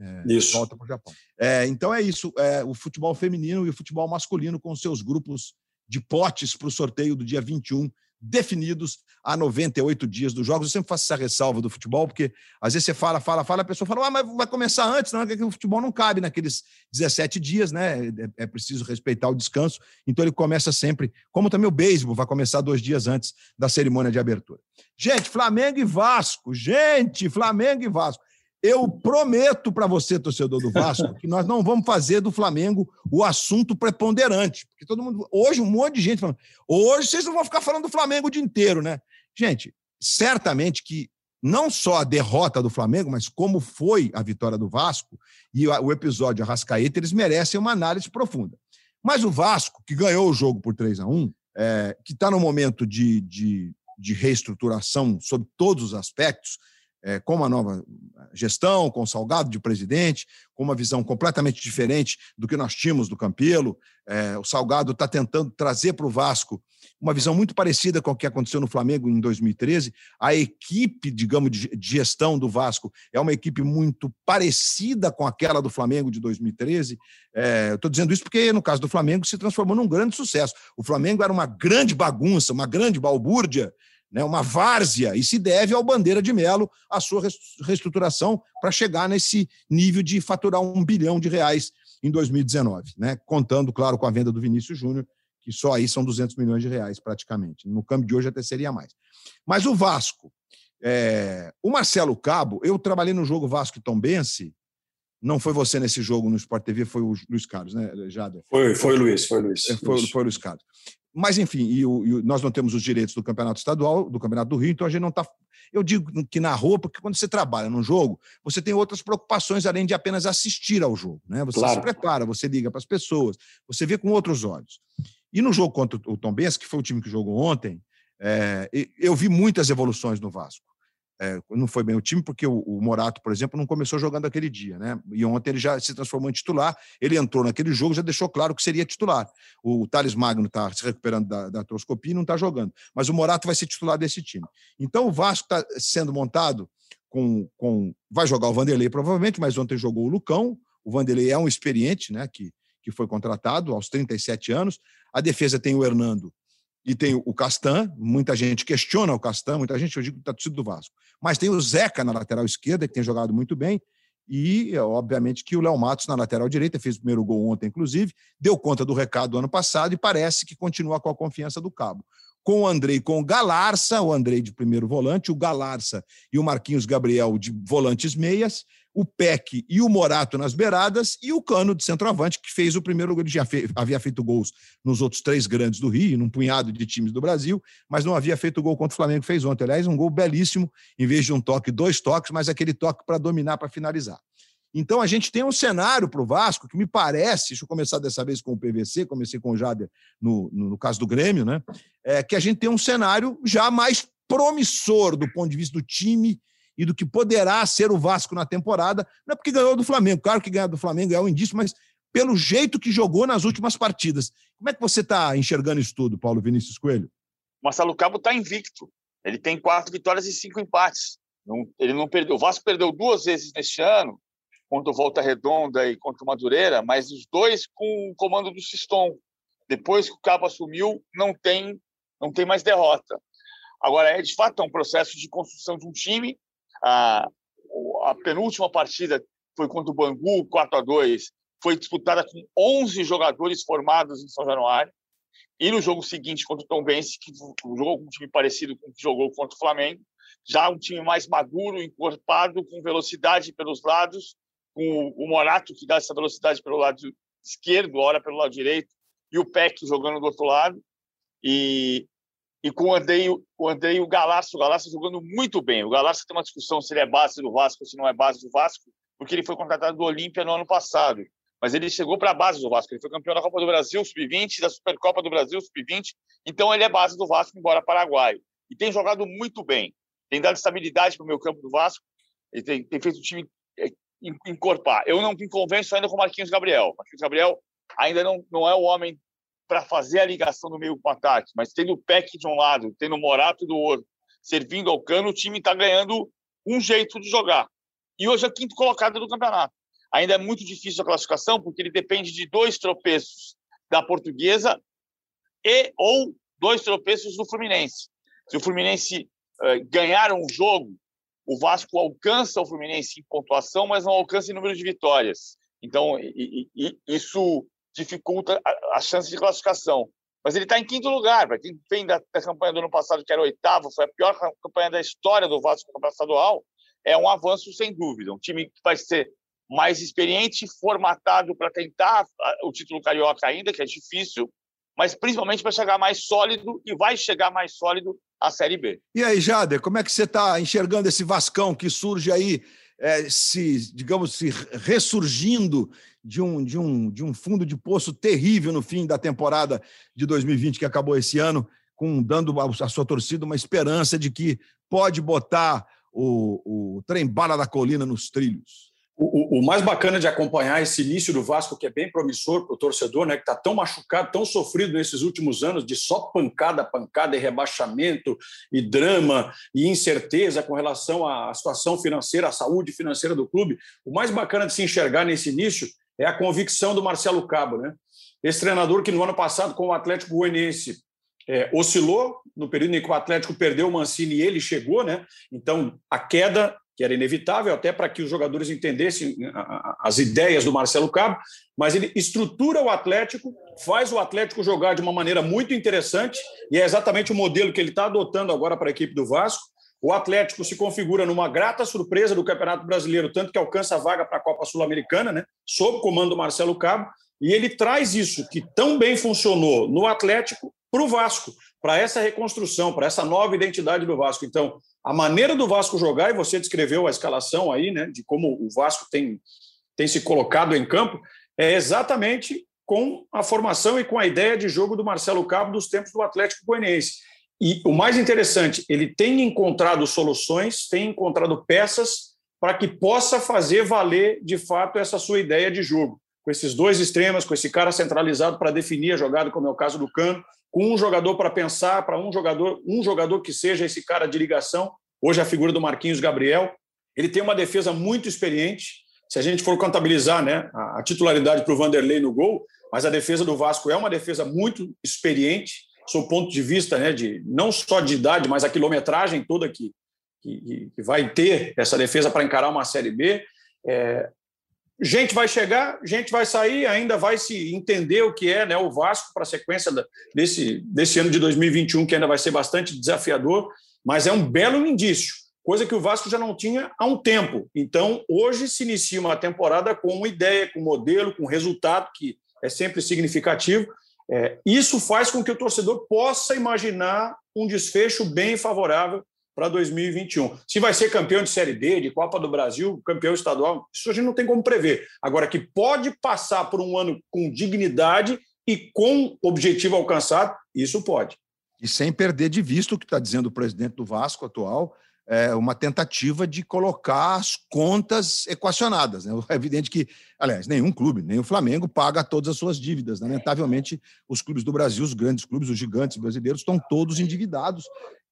É, isso. Volta para o Japão. É, então é isso. É, o futebol feminino e o futebol masculino com seus grupos de potes para o sorteio do dia 21, definidos a 98 dias dos jogos. Eu sempre faço essa ressalva do futebol, porque às vezes você fala, fala, fala, a pessoa fala, ah, mas vai começar antes, não, que o futebol não cabe naqueles 17 dias, né? É, é preciso respeitar o descanso. Então ele começa sempre, como também o beisebol vai começar dois dias antes da cerimônia de abertura. Gente, Flamengo e Vasco, gente, Flamengo e Vasco. Eu prometo para você, torcedor do Vasco, que nós não vamos fazer do Flamengo o assunto preponderante. Porque todo mundo. Hoje, um monte de gente falando. Hoje vocês não vão ficar falando do Flamengo o dia inteiro, né? Gente, certamente que não só a derrota do Flamengo, mas como foi a vitória do Vasco e o episódio Arrascaeta, eles merecem uma análise profunda. Mas o Vasco, que ganhou o jogo por 3 a 1 é, que está no momento de, de, de reestruturação sob todos os aspectos, é, com uma nova gestão, com o Salgado de presidente, com uma visão completamente diferente do que nós tínhamos do Campelo. É, o Salgado está tentando trazer para o Vasco uma visão muito parecida com o que aconteceu no Flamengo em 2013. A equipe, digamos, de gestão do Vasco é uma equipe muito parecida com aquela do Flamengo de 2013. É, Estou dizendo isso porque, no caso do Flamengo, se transformou num grande sucesso. O Flamengo era uma grande bagunça, uma grande balbúrdia né, uma várzea, e se deve ao Bandeira de Melo a sua reestruturação para chegar nesse nível de faturar um bilhão de reais em 2019, né, contando, claro, com a venda do Vinícius Júnior, que só aí são 200 milhões de reais praticamente. No câmbio de hoje até seria mais. Mas o Vasco, é, o Marcelo Cabo, eu trabalhei no jogo Vasco e Tombense, não foi você nesse jogo no Sport TV, foi o Luiz Carlos, né, Jader? Foi, foi o Luiz, foi o Luiz. É, foi, foi o Luiz Carlos. Mas, enfim, e, o, e nós não temos os direitos do campeonato estadual, do campeonato do Rio, então a gente não está. Eu digo que na rua, porque quando você trabalha num jogo, você tem outras preocupações além de apenas assistir ao jogo. Né? Você claro. se prepara, você liga para as pessoas, você vê com outros olhos. E no jogo contra o Tom Benz, que foi o time que jogou ontem, é, eu vi muitas evoluções no Vasco. É, não foi bem o time, porque o, o, Morato, por exemplo, não começou jogando aquele dia, né? E ontem ele já se transformou em titular. Ele entrou naquele jogo, já deixou claro que seria titular. O, Thales Magno está se recuperando da, da e não está jogando. Mas o Morato vai ser titular desse time. Então o Vasco está sendo montado com, com. Vai jogar o Vanderlei, provavelmente, mas ontem jogou o Lucão. O Vanderlei é um experiente, né? Que, que foi contratado aos 37 anos. A defesa tem o Hernando, e tem o Castan, muita gente questiona o Castan, muita gente, eu digo que está tudo do Vasco. Mas tem o Zeca na lateral esquerda, que tem jogado muito bem, e, obviamente, que o Léo Matos na lateral direita, fez o primeiro gol ontem, inclusive, deu conta do recado do ano passado e parece que continua com a confiança do Cabo. Com o Andrei, com o Galarça, o Andrei de primeiro volante, o Galarça e o Marquinhos Gabriel de volantes meias, o Peck e o Morato nas beiradas e o Cano de centroavante, que fez o primeiro gol. Ele já havia feito gols nos outros três grandes do Rio, num punhado de times do Brasil, mas não havia feito gol contra o Flamengo, fez ontem. Aliás, um gol belíssimo, em vez de um toque, dois toques, mas aquele toque para dominar, para finalizar. Então a gente tem um cenário para o Vasco que me parece, deixa eu começar dessa vez com o PVC, comecei com o Jader no, no, no caso do Grêmio, né? É, que a gente tem um cenário já mais promissor do ponto de vista do time e do que poderá ser o Vasco na temporada. Não é porque ganhou do Flamengo, claro que ganhar do Flamengo é um indício, mas pelo jeito que jogou nas últimas partidas. Como é que você está enxergando isso tudo, Paulo Vinícius Coelho? Marcelo Cabo está invicto. Ele tem quatro vitórias e cinco empates. Não, ele não perdeu. O Vasco perdeu duas vezes neste ano, contra o Volta Redonda e contra o Madureira, mas os dois com o comando do Siston. Depois que o Cabo assumiu, não tem, não tem mais derrota. Agora, é de fato é um processo de construção de um time a, a penúltima partida foi contra o Bangu, 4 a 2 foi disputada com 11 jogadores formados em São Januário. E no jogo seguinte contra o Tom Bense, que jogou com um time parecido com o que jogou contra o Flamengo, já um time mais maduro, encorpado, com velocidade pelos lados, com o Morato, que dá essa velocidade pelo lado esquerdo, ora pelo lado direito, e o Peck jogando do outro lado. E, e com o Andrei, o Andrei e o Galácio, o Galácio jogando muito bem. O Galácio tem uma discussão se ele é base do Vasco se não é base do Vasco, porque ele foi contratado do Olímpia no ano passado. Mas ele chegou para a base do Vasco. Ele foi campeão da Copa do Brasil Sub-20, da Supercopa do Brasil Sub-20. Então ele é base do Vasco, embora paraguaio. E tem jogado muito bem. Tem dado estabilidade para o meu campo do Vasco. Ele tem, tem feito o time é, encorpar. Eu não me convenço ainda com o Marquinhos Gabriel. Marquinhos Gabriel ainda não, não é o homem para fazer a ligação no meio com o ataque, mas tendo o Peck de um lado, tendo o Morato do outro, servindo ao cano, o time está ganhando um jeito de jogar. E hoje é o quinto colocado do campeonato. Ainda é muito difícil a classificação, porque ele depende de dois tropeços da portuguesa e ou dois tropeços do Fluminense. Se o Fluminense uh, ganhar um jogo, o Vasco alcança o Fluminense em pontuação, mas não alcança em número de vitórias. Então, e, e, isso dificulta a, a chance de classificação. Mas ele está em quinto lugar. Para quem vem da, da, campanha do ano passado, que era oitavo, foi a pior campanha da história do Vasco no campeonato estadual, é um avanço sem dúvida. Um time que vai ser mais experiente, formatado para tentar o título carioca ainda, que é difícil, mas principalmente para chegar mais sólido e vai chegar mais sólido à Série B. E aí, Jader, como é que você está enxergando esse Vascão que surge aí, é, se, digamos, se ressurgindo de um, de, um, de um fundo de poço terrível no fim da temporada de 2020, que acabou esse ano, com dando à sua torcida uma esperança de que pode botar o, o trem bala da colina nos trilhos. O, o, mais bacana de acompanhar esse início do Vasco, que é bem promissor para o torcedor, né, que está tão machucado, tão sofrido nesses últimos anos, de só pancada, pancada e rebaixamento, e drama, e incerteza com relação à situação financeira, à saúde financeira do clube. O mais bacana de se enxergar nesse início é a convicção do Marcelo Cabo. Né? Esse treinador que no ano passado, com o Atlético Goianiense, é, oscilou no período em que o Atlético perdeu o Mancini e ele chegou, né? Então, a queda, que era inevitável, até para que os jogadores entendessem né, as ideias do Marcelo Cabo, mas ele estrutura o Atlético, faz o Atlético jogar de uma maneira muito interessante, e é exatamente o modelo que ele está adotando agora para a equipe do Vasco. O Atlético se configura numa grata surpresa do Campeonato Brasileiro, tanto que alcança a vaga para a Copa Sul-Americana, né? sob o comando do Marcelo Cabo, e ele traz isso que tão bem funcionou no Atlético para o Vasco, para essa reconstrução, para essa nova identidade do Vasco. Então, a maneira do Vasco jogar, e você descreveu a escalação aí, né, de como o Vasco tem, tem se colocado em campo, é exatamente com a formação e com a ideia de jogo do Marcelo Cabo dos tempos do Atlético Goianiense. E o mais interessante, ele tem encontrado soluções, tem encontrado peças para que possa fazer valer de fato essa sua ideia de jogo. Com esses dois extremos, com esse cara centralizado para definir a jogada, como é o caso do Cano, com um jogador para pensar, para um jogador, um jogador que seja esse cara de ligação, hoje a figura do Marquinhos Gabriel. Ele tem uma defesa muito experiente. Se a gente for contabilizar né, a titularidade para o Vanderlei no gol, mas a defesa do Vasco é uma defesa muito experiente o ponto de vista né, de não só de idade, mas a quilometragem toda que, que, que vai ter essa defesa para encarar uma Série B. É, gente vai chegar, gente vai sair, ainda vai se entender o que é né, o Vasco para a sequência desse, desse ano de 2021, que ainda vai ser bastante desafiador, mas é um belo indício, coisa que o Vasco já não tinha há um tempo. Então, hoje se inicia uma temporada com uma ideia, com um modelo, com um resultado que é sempre significativo, é, isso faz com que o torcedor possa imaginar um desfecho bem favorável para 2021. Se vai ser campeão de Série D, de Copa do Brasil, campeão estadual, isso a gente não tem como prever. Agora, que pode passar por um ano com dignidade e com objetivo alcançado, isso pode. E sem perder de vista o que está dizendo o presidente do Vasco atual, é, uma tentativa de colocar as contas equacionadas. Né? É evidente que, aliás, nenhum clube, nem o Flamengo, paga todas as suas dívidas. Né? Lamentavelmente, os clubes do Brasil, os grandes clubes, os gigantes brasileiros, estão todos endividados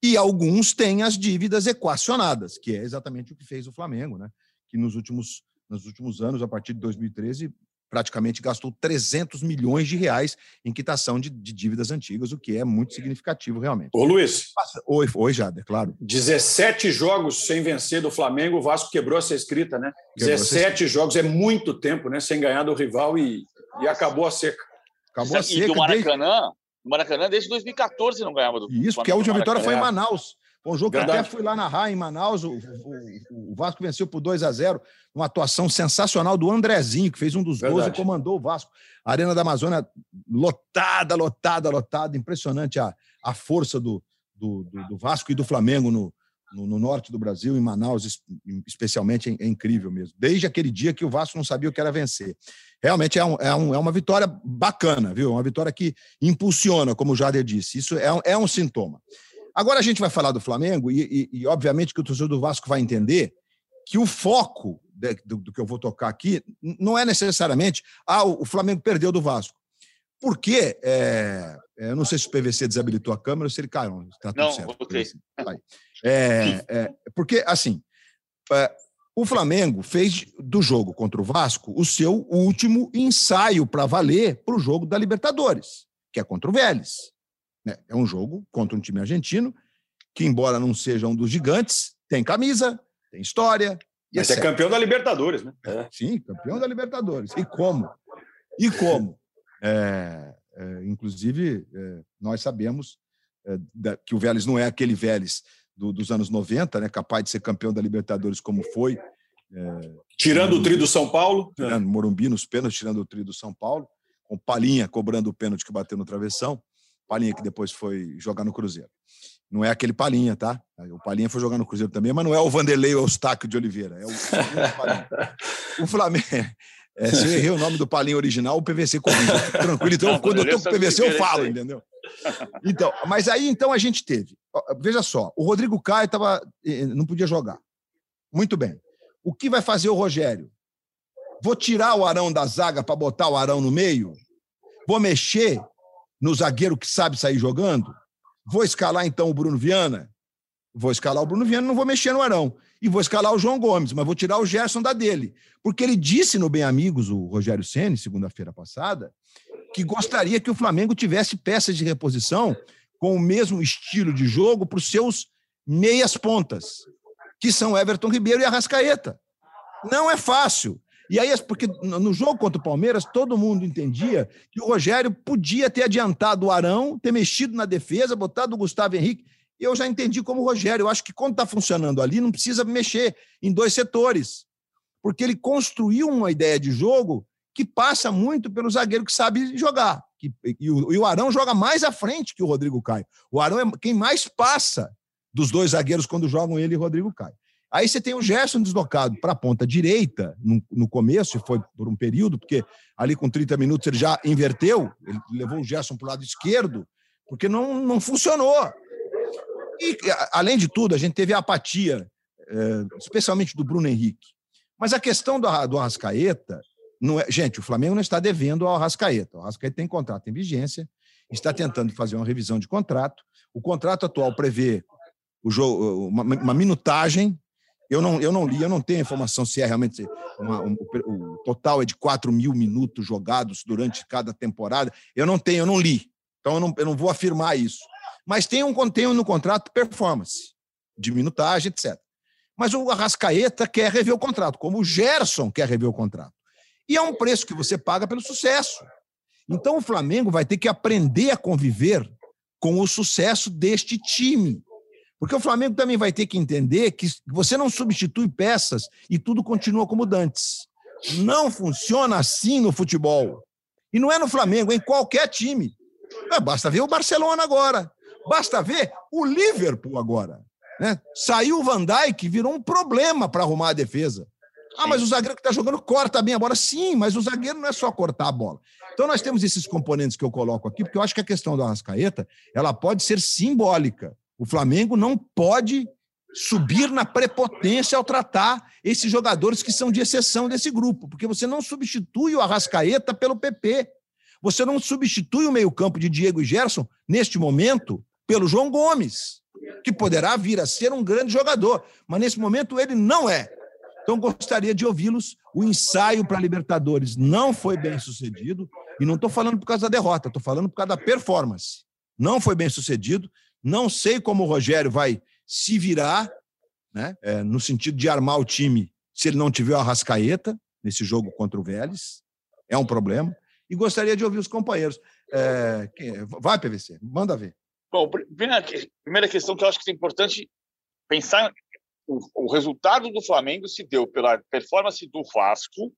e alguns têm as dívidas equacionadas, que é exatamente o que fez o Flamengo, né? que nos últimos, nos últimos anos, a partir de 2013, praticamente gastou 300 milhões de reais em quitação de, de, dívidas antigas, o que é muito significativo realmente. Ô Luiz. Oi, oi Jader, claro. 17 jogos sem vencer do Flamengo, o Vasco quebrou essa escrita, né? Quebrou 17 jogos é muito tempo, né? Sem ganhar do rival e, e acabou a seca. Acabou a seca. E do Maracanã, desde... Maracanã desde 202014 não ganhava do Isso, porque a última vitória foi em Manaus. Um jogo que até fui lá narrar em Manaus. O, o, o, Vasco venceu por 2 a 0 Uma atuação sensacional do Andrezinho, que fez um dos Verdade. gols e comandou o Vasco. A Arena da Amazônia lotada, lotada, lotada. Impressionante a, a força do, do, do, do Vasco e do Flamengo no, no, no, norte do Brasil, em Manaus, especialmente, é, é, incrível mesmo. Desde aquele dia que o Vasco não sabia o que era vencer. Realmente é, um, é, um, é uma vitória bacana, viu? Uma vitória que impulsiona, como o Jader disse. Isso é um, é um sintoma. Agora a gente vai falar do Flamengo e, e, e obviamente, que o torcedor do Vasco vai entender que o foco de, do, do, que eu vou tocar aqui não é necessariamente ah, o, Flamengo perdeu do Vasco. Porque, é, é, eu não sei se o PVC desabilitou a câmera ou se ele caiu. Tudo não, certo. Okay. É, é, porque, assim, é, o Flamengo fez do jogo contra o Vasco o seu último ensaio para valer para o jogo da Libertadores, que é contra o Vélez. Né? É um jogo contra um time argentino que, embora não seja um dos gigantes, tem camisa, tem história. E Mas é, é campeão da Libertadores, né? É. Sim, campeão da Libertadores. E como? E como? É, é, inclusive, é, nós sabemos é, da, que o Vélez não é aquele Vélez do, dos anos 90, né, capaz de ser campeão da Libertadores como foi. tirando o tri do São Paulo. Tirando Morumbi nos pênaltis, tirando o tri do São Paulo. Com Palinha cobrando o pênalti que bateu no travessão. Palinha, que depois foi jogar no Cruzeiro. Não é aquele Palinha, tá? O Palinha foi jogar no Cruzeiro também, mas não é o Vanderlei ou o Eustáquio de Oliveira. É o, o Flamengo. É, se eu errei o nome do Palinha original, o PVC corrige. Tranquilo. Então, não, quando eu tô com o PVC, eu falo, entendeu? Então, mas aí, então, a gente teve. Veja só, o Rodrigo Caio tava, eh, não podia jogar. Muito bem. O que vai fazer o Rogério? Vou tirar o Arão da zaga para botar o Arão no meio? Vou mexer no zagueiro que sabe sair jogando? Vou escalar então o Bruno Viana? Vou escalar o Bruno Viana, não vou mexer no Arão. E vou escalar o João Gomes, mas vou tirar o Gerson da dele. Porque ele disse no Bem Amigos, o Rogério Ceni, segunda-feira passada, que gostaria que o Flamengo tivesse peças de reposição com o mesmo estilo de jogo para os seus meias pontas, que são Everton Ribeiro e Arrascaeta. Não é fácil. E aí, porque no jogo contra o Palmeiras, todo mundo entendia que o Rogério podia ter adiantado o Arão, ter mexido na defesa, botado o Gustavo Henrique. Eu já entendi como o Rogério. Eu acho que quando está funcionando ali, não precisa mexer em dois setores. Porque ele construiu uma ideia de jogo que passa muito pelo zagueiro que sabe jogar. E o, e o Arão joga mais à frente que o Rodrigo Caio. O Arão é quem mais passa dos dois zagueiros quando jogam ele e Rodrigo Caio. Aí você tem o Gerson deslocado para a ponta direita no, no, começo, e foi por um período, porque ali com 30 minutos ele já inverteu, ele levou o Gerson para o lado esquerdo, porque não, não funcionou. E, além de tudo, a gente teve a apatia, é, especialmente do Bruno Henrique. Mas a questão do, do Arrascaeta, não é, gente, o Flamengo não está devendo ao Arrascaeta. O Arrascaeta tem contrato em vigência, está tentando fazer uma revisão de contrato. O contrato atual prevê o jogo, uma, uma minutagem. Eu não, eu não li, eu não tenho informação se é realmente. Uma, um, o, total é de 4 mil minutos jogados durante cada temporada. Eu não tenho, eu não li. Então eu não, eu não vou afirmar isso. Mas tem um, tem no contrato performance, de minutagem, etc. Mas o Arrascaeta quer rever o contrato, como o Gerson quer rever o contrato. E é um preço que você paga pelo sucesso. Então o Flamengo vai ter que aprender a conviver com o sucesso deste time. Porque o Flamengo também vai ter que entender que você não substitui peças e tudo continua como dantes. Não funciona assim no futebol. E não é no Flamengo, é em qualquer time. É, basta ver o Barcelona agora. Basta ver o Liverpool agora. Né? Saiu o Van Dijk, virou um problema para arrumar a defesa. Ah, mas o zagueiro que está jogando corta bem a bola. Sim, mas o zagueiro não é só cortar a bola. Então nós temos esses componentes que eu coloco aqui, porque eu acho que a questão do Arrascaeta ela pode ser simbólica. O Flamengo não pode subir na prepotência ao tratar esses jogadores que são de exceção desse grupo, porque você não substitui o Arrascaeta pelo PP. Você não substitui o meio-campo de Diego e Gerson, neste momento, pelo João Gomes, que poderá vir a ser um grande jogador, mas nesse momento ele não é. Então, gostaria de ouvi-los. O ensaio para Libertadores não foi bem sucedido, e não estou falando por causa da derrota, estou falando por causa da performance. Não foi bem sucedido. Não sei como o Rogério vai se virar, né, é, no sentido de armar o time, se ele não tiver o Arrascaeta nesse jogo contra o Vélez. É um problema e gostaria de ouvir os companheiros. É, vai, PVC, manda ver. Bom, primeira questão que eu acho que é importante pensar o, o resultado do Flamengo se deu pela performance do Vasco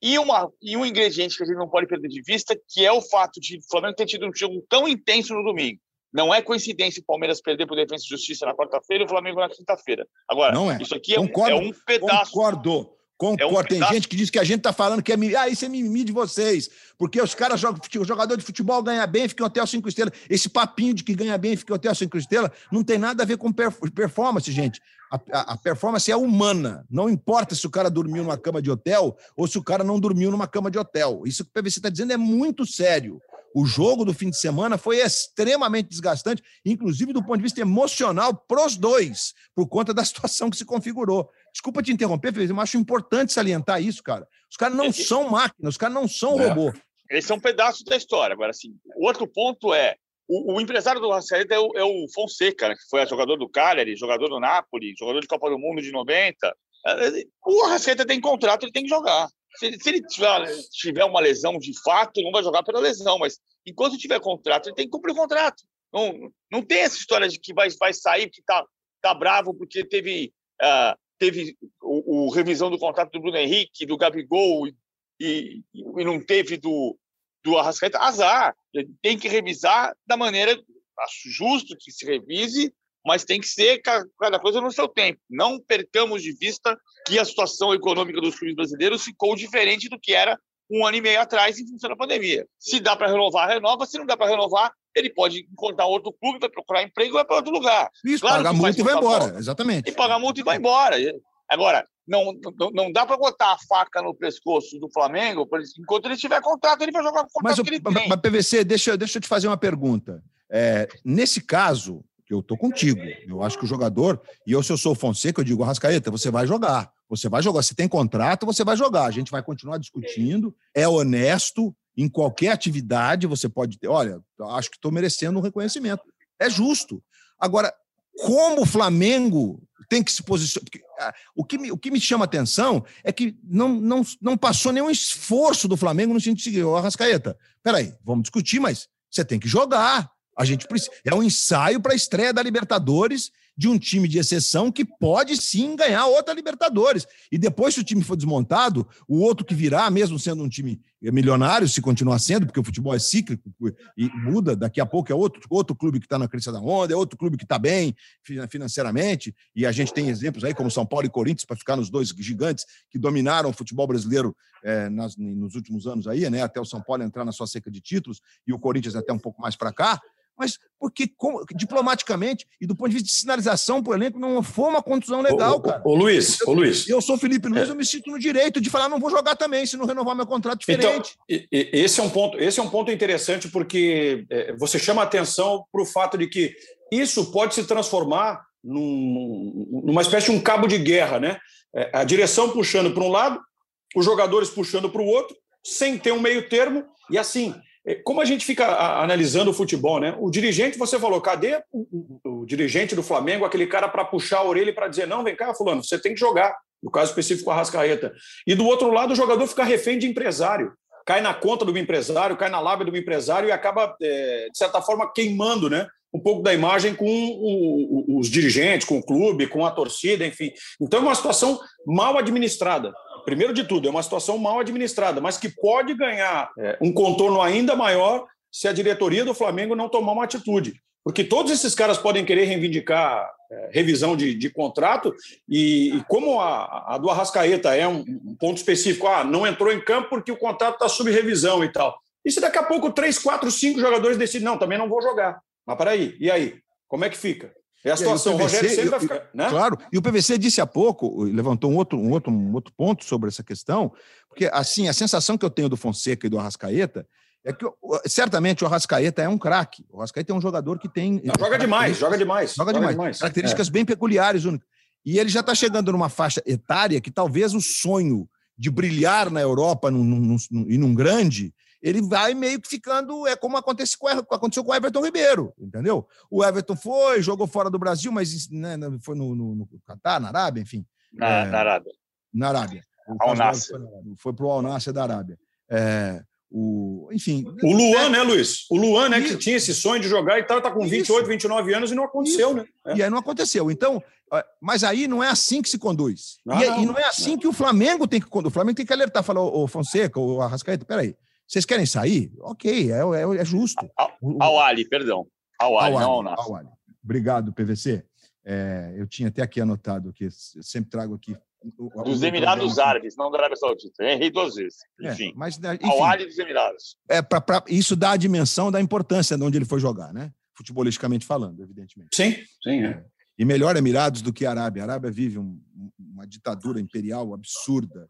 e, uma, e um ingrediente que a gente não pode perder de vista, que é o fato de o Flamengo ter tido um jogo tão intenso no domingo. Não é coincidência o Palmeiras perder para o Defesa e Justiça na quarta-feira e o Flamengo na quinta-feira. Agora, é. isso aqui é, concordo, um, é um pedaço. Concordo. Concordo. É um Tem gente que diz que a gente está falando que é mimimi. Ah, isso é mimimi de vocês. Porque os caras jogam, o jogador de futebol ganha bem, fica em hotel cinco estrelas. Esse papinho de que ganha bem, fica em hotel cinco estrelas, não tem nada a ver com performance, gente. A, a, a, performance é humana. Não importa se o cara dormiu numa cama de hotel ou se o cara não dormiu numa cama de hotel. Isso que o PVC está dizendo é muito sério. O jogo do fim de semana foi extremamente desgastante, inclusive do ponto de vista emocional, para os dois, por conta da situação que se configurou. Desculpa te interromper, Felipe, eu acho importante salientar isso, cara. Os caras não são máquinas, os caras não são é. robô. Eles são um pedaço da história. Agora, assim, o outro ponto é o, o, empresário do Rascaeta é o, é o Fonseca, né, que foi jogador do Cagliari, jogador do Napoli, jogador de Copa do Mundo de 90. O Rascaeta tem contrato, ele tem que jogar. Se, se ele tiver, tiver, uma lesão de fato, não vai jogar pela lesão, mas enquanto tiver contrato, ele tem que cumprir o contrato. Não, não tem essa história de que vai, vai sair porque tá, tá bravo porque teve, uh, teve o, o, revisão do contrato do Bruno Henrique, do Gabigol e, e, e não teve do, do Arrascaeta. Azar. Ele tem que revisar da maneira, acho justo que se revise, mas tem que ser cada coisa no seu tempo. Não percamos de vista que a situação econômica dos clubes brasileiros ficou diferente do que era um ano e meio atrás em função da pandemia. Se dá para renovar, renova. Se não dá para renovar, ele pode encontrar outro clube, vai procurar emprego e vai para outro lugar. Isso, claro paga multa e vai embora, exatamente. E paga multa e vai embora. Agora, não, não, não dá para botar a faca no pescoço do Flamengo, enquanto ele tiver contrato, ele vai jogar com o contrato mas, que ele tem. Mas, PVC, deixa, deixa eu te fazer uma pergunta. É, nesse caso, eu tô contigo. Eu acho que o jogador, e eu, se eu sou o Fonseca, eu digo, Rascaeta, você vai jogar. Você vai jogar. Se tem contrato, você vai jogar. A gente vai continuar discutindo. É honesto. Em qualquer atividade, você pode ter. Olha, acho que estou merecendo um reconhecimento. É justo. Agora, como o Flamengo tem que se posicionar. Ah, o que, me, o que me chama atenção é que não, não, não passou nenhum esforço do Flamengo no sentido de seguir, ô Arrascaeta, peraí, vamos discutir, mas você tem que jogar. A gente precisa. É um ensaio para a estreia da Libertadores de um time de exceção que pode sim ganhar outra Libertadores. E depois, se o time for desmontado, o outro que virá, mesmo sendo um time milionário, se continuar sendo, porque o futebol é cíclico e muda, daqui a pouco é outro, outro clube que está na crista da onda, é outro clube que está bem financeiramente, e a gente tem exemplos aí como São Paulo e Corinthians, para ficar nos dois gigantes que dominaram o futebol brasileiro é, nas, nos últimos anos aí, né? Até o São Paulo entrar na sua seca de títulos e o Corinthians até um pouco mais para cá. Mas porque diplomaticamente e do ponto de vista de sinalização para o elenco não foi uma contusão legal, ô, cara. Ô, Luiz, ô, Luiz. Eu sou Felipe Luiz, é. eu me sinto no direito de falar, não vou jogar também, se não renovar meu contrato diferente. Então, esse é um ponto, esse é um ponto interessante, porque é, você chama atenção para o fato de que isso pode se transformar num, numa espécie de um cabo de guerra, né? É, a direção puxando para um lado, os jogadores puxando para o outro, sem ter um meio termo, e assim, como a gente fica analisando o futebol, né? O dirigente, você falou, cadê o, o, o dirigente do Flamengo, aquele cara para puxar a orelha e para dizer, não, vem cá, fulano, você tem que jogar, no caso específico a Rascaeta. E do outro lado, o jogador fica refém de empresário, cai na conta do empresário, cai na lábia do empresário e acaba, é, de certa forma, queimando, né? Um pouco da imagem com o, os dirigentes, com o clube, com a torcida, enfim. Então é uma situação mal administrada primeiro de tudo, é uma situação mal administrada, mas que pode ganhar é, um contorno ainda maior se a diretoria do Flamengo não tomar uma atitude. Porque todos esses caras podem querer reivindicar é, revisão de, de contrato, e, e, como a, a, do Arrascaeta é um, um, ponto específico, ah, não entrou em campo porque o contrato está sob revisão e tal. E se daqui a pouco três, quatro, cinco jogadores decidem, não, também não vou jogar. Mas peraí, e aí? Como é que fica? É a situação. O, PVC, o Rogério sempre vai ficar. Né? Claro, e o PVC disse há pouco, levantou um outro, um, outro, um outro ponto sobre essa questão, porque assim, a sensação que eu tenho do Fonseca e do Arrascaeta é que certamente o Arrascaeta é um craque. O Arrascaeta é um jogador que tem. Não, joga demais, joga demais. Joga, joga demais. Características é. bem peculiares, únicas. E ele já está chegando numa faixa etária que talvez o sonho de brilhar na Europa num, num, num, e num grande ele vai meio que ficando. É como aconteceu com, aconteceu com o Everton Ribeiro, entendeu? O Everton foi, jogou fora do Brasil, mas né, foi no, no, no Catar, na Arábia, enfim. Na, é, na Arábia. Na Arábia. Foi para o Al Nasser da Arábia. É, o, enfim. O Luan, né, Luiz? O Luan, né, que tinha esse sonho de jogar e tal, está com 28, Isso. 29 anos e não aconteceu, Isso. né? É. E aí não aconteceu. Então, mas aí não é assim que se conduz. Ah, e, não, e, não, é assim não. que o Flamengo tem que conduzir. O Flamengo tem que alertar, falou o Fonseca, o Arrascaeta, peraí. Vocês querem sair? Ok, é, é, é justo. Ao, Ali, perdão. Ao Ali, não ao Nasser. Ao Ali. Obrigado, PVC. É, eu tinha até aqui anotado que sempre trago aqui. O, dos o Emirados Árabes, não da Arábia Saudita. Eu errei duas vezes. É, enfim. É, mas, enfim, ao Ali dos Emirados. É, pra, pra, isso dá a dimensão da importância de onde ele foi jogar, né? Futebolisticamente falando, evidentemente. Sim, sim. É. é. E melhor Emirados do que a Arábia. A Arábia vive um, uma ditadura imperial absurda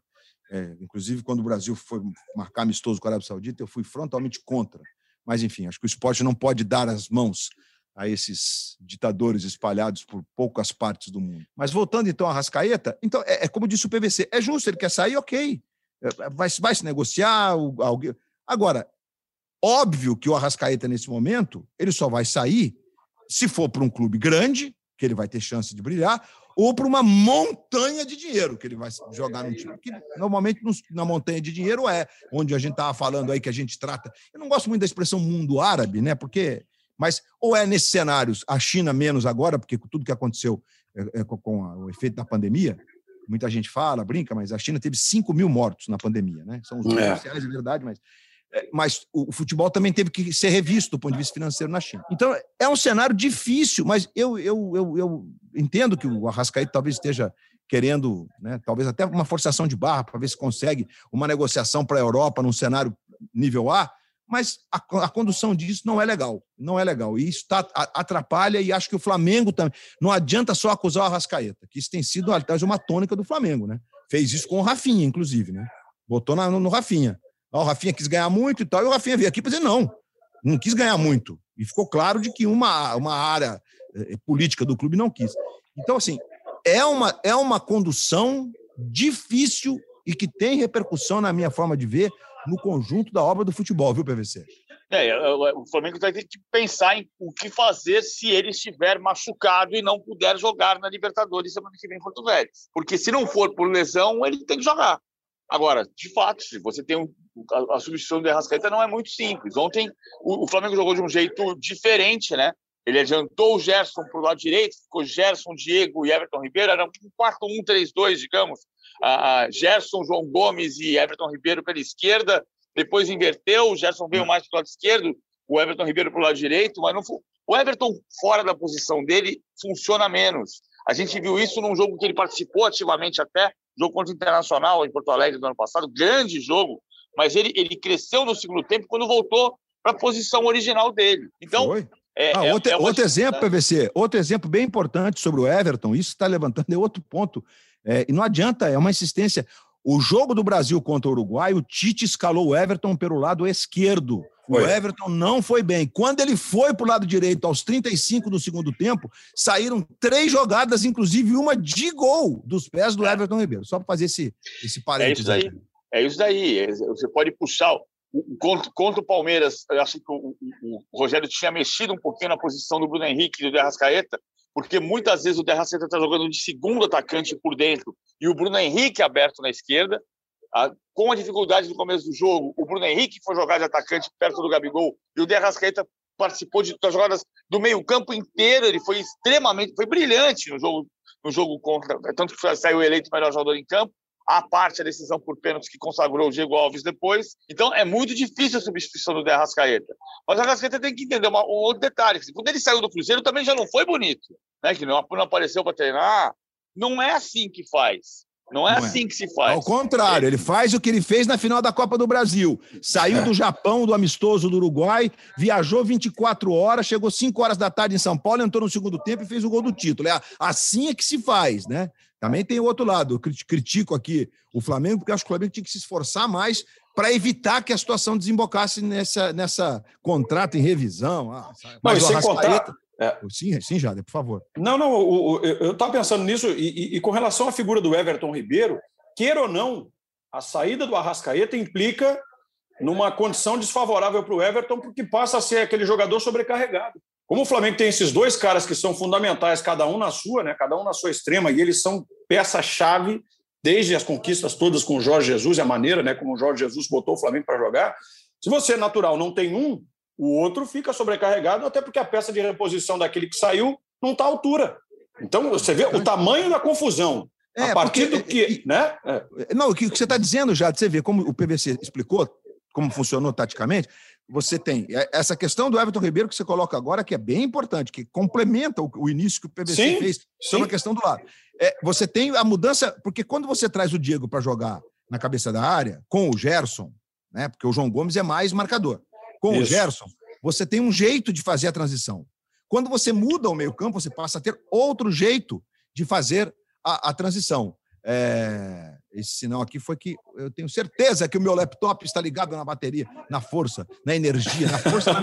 é, inclusive, quando o Brasil foi marcar amistoso com a Arábia Saudita, eu fui frontalmente contra. Mas, enfim, acho que o esporte não pode dar as mãos a esses ditadores espalhados por poucas partes do mundo. Mas voltando então a Rascaeta, então é, é como disse o PVC, é justo, ele quer sair, ok, é, vai, vai se negociar, alguém... agora óbvio que o Arrascaeta nesse momento ele só vai sair se for para um clube grande que ele vai ter chance de brilhar ou para uma montanha de dinheiro que ele vai jogar no time. Que normalmente na montanha de dinheiro é onde a gente estava falando aí que a gente trata. Eu não gosto muito da expressão mundo árabe, né? Porque. Mas ou é nesses cenários, a China menos agora, porque tudo que aconteceu é, é, com o efeito da pandemia, muita gente fala, brinca, mas a China teve 5 mil mortos na pandemia, né? São os números é. oficiais, é verdade, mas mas o futebol também teve que ser revisto do ponto de vista financeiro na China. Então, é um cenário difícil, mas eu, eu, eu, eu entendo que o Arrascaeta talvez esteja querendo, né, talvez até uma forçação de barra para ver se consegue uma negociação para a Europa num cenário nível A, mas a, a, condução disso não é legal, não é legal. E isso tá, atrapalha e acho que o Flamengo também. Não adianta só acusar o Arrascaeta, que isso tem sido, aliás, uma tônica do Flamengo, né? Fez isso com o Rafinha, inclusive, né? Botou na, no, no Rafinha. O Rafinha quis ganhar muito e tal, e o Rafinha veio aqui para dizer não, não quis ganhar muito. E ficou claro de que uma, uma área eh, política do clube não quis. Então, assim, é uma, é uma condução difícil e que tem repercussão, na minha forma de ver, no conjunto da obra do futebol, viu, PVC? É, o Flamengo ter que pensar em o que fazer se ele estiver machucado e não puder jogar na Libertadores semana que vem em Porto Velho. Porque se não for por lesão, ele tem que jogar. Agora, de fato, se você tem um, a, a, substituição do Arrascaeta não é muito simples. Ontem o, o, Flamengo jogou de um jeito diferente, né? Ele adiantou o Gerson para o lado direito, ficou Gerson, Diego e Everton Ribeiro, era um 4-1-3-2, digamos. A, Gerson, João Gomes e Everton Ribeiro pela esquerda, depois inverteu, o Gerson veio mais para o lado esquerdo, o Everton Ribeiro para o lado direito, mas não o Everton fora da posição dele funciona menos. A gente viu isso num jogo que ele participou ativamente até, jogo contra o Internacional em Porto Alegre do ano passado, grande jogo, mas ele, ele cresceu no segundo tempo quando voltou para a posição original dele. Então, Foi? É, ah, é, outro, é outro exemplo, PVC, outro exemplo bem importante sobre o Everton, isso está levantando é outro ponto. É, e não adianta, é uma insistência. O jogo do Brasil contra o Uruguai, o Tite escalou o Everton pelo lado esquerdo. Foi. O Everton não foi bem. Quando ele foi para o lado direito, aos 35 do segundo tempo, saíram três jogadas, inclusive uma de gol dos pés do é. Everton Ribeiro. Só para fazer esse, esse parênteses. É isso daí. É isso daí. Você pode puxar. Contra, contra o Palmeiras, eu acho que o, o, o, Rogério tinha mexido um pouquinho na posição do Bruno Henrique e do Derrascaeta, porque muitas vezes o Derrascaeta está jogando de segundo atacante por dentro e o Bruno Henrique aberto na esquerda. com a dificuldade no começo do jogo, o Bruno Henrique foi jogar de atacante perto do Gabigol e o Derrascaeta participou de das jogadas do meio-campo inteiro. Ele foi extremamente, foi brilhante no jogo, no jogo contra, tanto que saiu eleito melhor jogador em campo a parte a decisão por pênalti que consagrou o Diego Alves depois. Então é muito difícil a substituição do De Arrascaeta. Mas o Arrascaeta tem que entender uma, um outro detalhe. Quando ele saiu do Cruzeiro também já não foi bonito, né? que não, não apareceu para treinar. Não é assim que faz. Não é não é. assim é. que se faz. Ao contrário, ele faz o que ele fez na final da Copa do Brasil. Saiu do Japão, do amistoso do Uruguai, viajou 24 horas, chegou 5 horas da tarde em São Paulo, entrou no segundo tempo e fez o gol do título. É assim é que se faz, né? Também tem o outro lado. Eu critico aqui o Flamengo, porque acho que o Flamengo tinha que se esforçar mais para evitar que a situação desembocasse nessa, nessa contrato em revisão. Ah, mas sem contar. É. Sim, sim, Jade, por favor. Não, não, o, o, eu estava pensando nisso, e, e, e, com relação à figura do Everton Ribeiro, queira ou não, a saída do Arrascaeta implica numa condição desfavorável para o Everton, porque passa a ser aquele jogador sobrecarregado. Como o Flamengo tem esses dois caras que são fundamentais, cada um na sua, né? cada um na sua extrema, e eles são peça-chave desde as conquistas todas com o Jorge Jesus e a maneira né, como o Jorge Jesus botou o Flamengo para jogar. Se você é natural não tem um, o outro fica sobrecarregado, até porque a peça de reposição daquele que saiu não está à altura. Então, você vê o tamanho da confusão. É, a partir porque, do que. né? É. Não, o que você está dizendo já, você vê como o PVC explicou, como funcionou taticamente, você tem essa questão do Everton Ribeiro que você coloca agora, que é bem importante, que complementa o, início que o PVC sim, fez sim. uma questão do lado. É, você tem a mudança, porque quando você traz o Diego para jogar na cabeça da área, com o Gerson, né? Porque o João Gomes é mais marcador. Com Isso. o Gerson, você tem um jeito de fazer a transição. Quando você muda o meio-campo, você passa a ter outro jeito de fazer a, a transição. É, esse sinal aqui foi que eu tenho certeza que o meu laptop está ligado na bateria, na força, na energia, na força da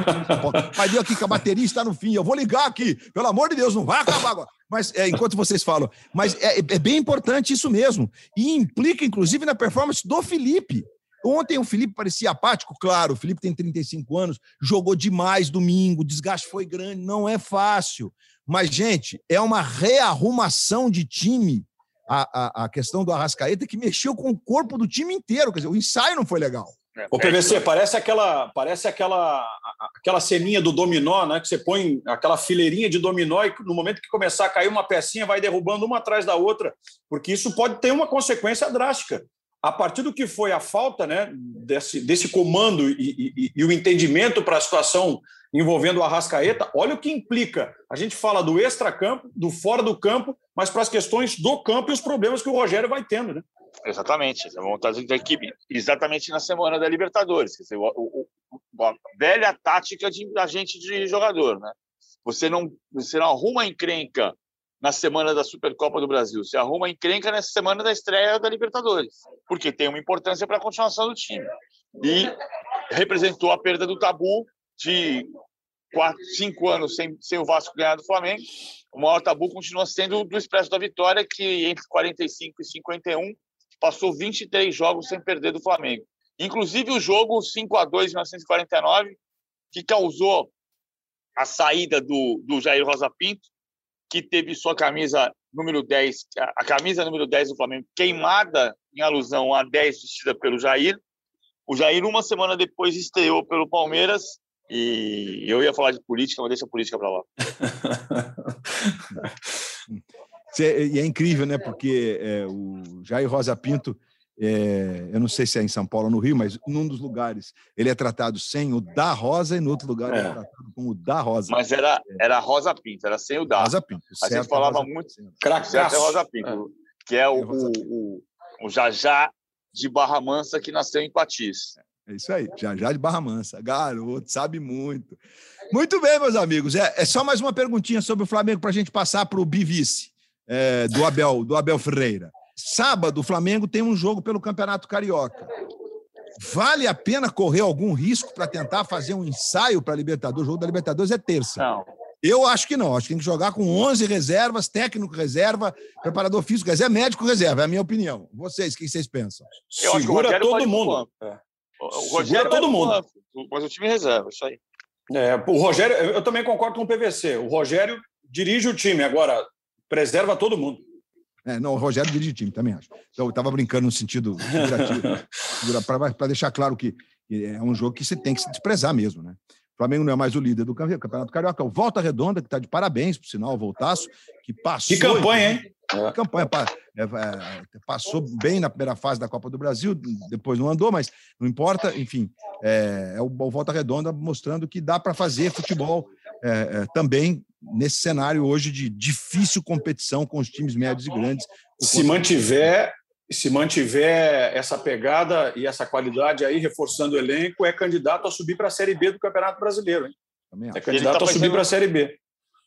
Mas deu aqui que a bateria está no fim. Eu vou ligar aqui, pelo amor de Deus, não vai acabar agora. Mas é, enquanto vocês falam, mas é, é bem importante isso mesmo. E implica, inclusive, na performance do Felipe. Ontem o Felipe parecia apático, claro, o Felipe tem 35 anos, jogou demais domingo, o desgaste foi grande, não é fácil. Mas, gente, é uma rearrumação de time a, a, a questão do Arrascaeta que mexeu com o corpo do time inteiro. Quer dizer, o ensaio não foi legal. O PVC parece aquela parece aquela aquela ceninha do dominó, né? Que você põe aquela fileirinha de dominó e no momento que começar a cair uma pecinha vai derrubando uma atrás da outra, porque isso pode ter uma consequência drástica. A partir do que foi a falta, né? Desse, desse comando e, e, e o entendimento para a situação envolvendo o Arrascaeta, olha o que implica. A gente fala do extra-campo, do fora do campo, mas para as questões do campo e os problemas que o Rogério vai tendo, né? Exatamente, a montagem da equipe, exatamente na semana da Libertadores. Quer dizer, o, o, o, a velha tática de agente de jogador, né? Você não, você não arruma encrenca na semana da Supercopa do Brasil, você arruma encrenca nessa semana da estreia da Libertadores, porque tem uma importância para a continuação do time. E representou a perda do tabu de quatro, cinco anos sem, sem o Vasco ganhar do Flamengo. O maior tabu continua sendo do Expresso da Vitória, que entre 45 e 51 passou 23 jogos sem perder do Flamengo. Inclusive o jogo 5 a 2 em 1949, que causou a saída do, do Jair Rosa Pinto, que teve sua camisa número 10, a camisa número 10 do Flamengo queimada em alusão a 10 vestida pelo Jair. O Jair, uma semana depois, estreou pelo Palmeiras e eu ia falar de política, mas deixa a política para lá. e é incrível, né? Porque é, o Jair Rosa Pinto, é, eu não sei se é em São Paulo ou no Rio, mas num dos lugares ele é tratado sem o da Rosa e no outro lugar é, é tratado com o da Rosa. Mas era, era Rosa Pinto, era sem o da. Rosa Pinto. A gente falava Rosa muito. Cracaço. Rosa Pinto, é. que é o, o, o, o Jajá de Barra Mansa que nasceu em Patis. É isso aí, já já de Barra Mansa. Garoto, sabe muito. Muito bem, meus amigos. É, é só mais uma perguntinha sobre o Flamengo para a gente passar para o bivice é, do, Abel, do Abel Ferreira. Sábado, o Flamengo tem um jogo pelo Campeonato Carioca. Vale a pena correr algum risco para tentar fazer um ensaio para a Libertadores? O jogo da Libertadores é terça. Não. Eu acho que não. Acho que tem que jogar com 11 reservas, técnico reserva, preparador físico reserva, médico reserva. É a minha opinião. Vocês, o que vocês pensam? Eu acho que o Segura todo mundo. É. O Segura Rogério todo mundo. Mas o time reserva, isso aí. É, o Rogério, eu também concordo com o PVC. O Rogério dirige o time, agora preserva todo mundo. É, não, o Rogério dirige o time, também acho. Então, eu estava brincando no sentido para deixar claro que é um jogo que você tem que se desprezar mesmo, né? O Flamengo não é mais o líder do campe- Campeonato Carioca. O Volta Redonda, que está de parabéns, por sinal, o Voltaço, que passou. Que campanha, hein? Que campanha. É, é, passou bem na primeira fase da Copa do Brasil, depois não andou, mas não importa. Enfim, é, é o, o Volta Redonda mostrando que dá para fazer futebol é, é, também nesse cenário hoje de difícil competição com os times médios e grandes. Se mantiver, se mantiver essa pegada e essa qualidade aí, reforçando o elenco, é candidato a subir para a Série B do Campeonato Brasileiro. Hein? Também É candidato tá a subir para a Série B.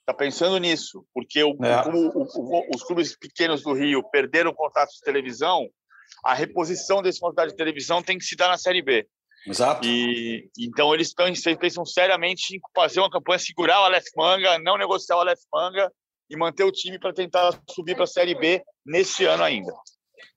Está pensando nisso, porque o- É. como o- o- os clubes pequenos do Rio perderam contratos de televisão, a reposição desse contrato de televisão tem que se dar na Série B. Exato. E então eles estão eles pensam seriamente em fazer uma campanha, segurar o Aleph Manga, não negociar o Aleph Manga e manter o time para tentar subir para a Série B neste ano ainda.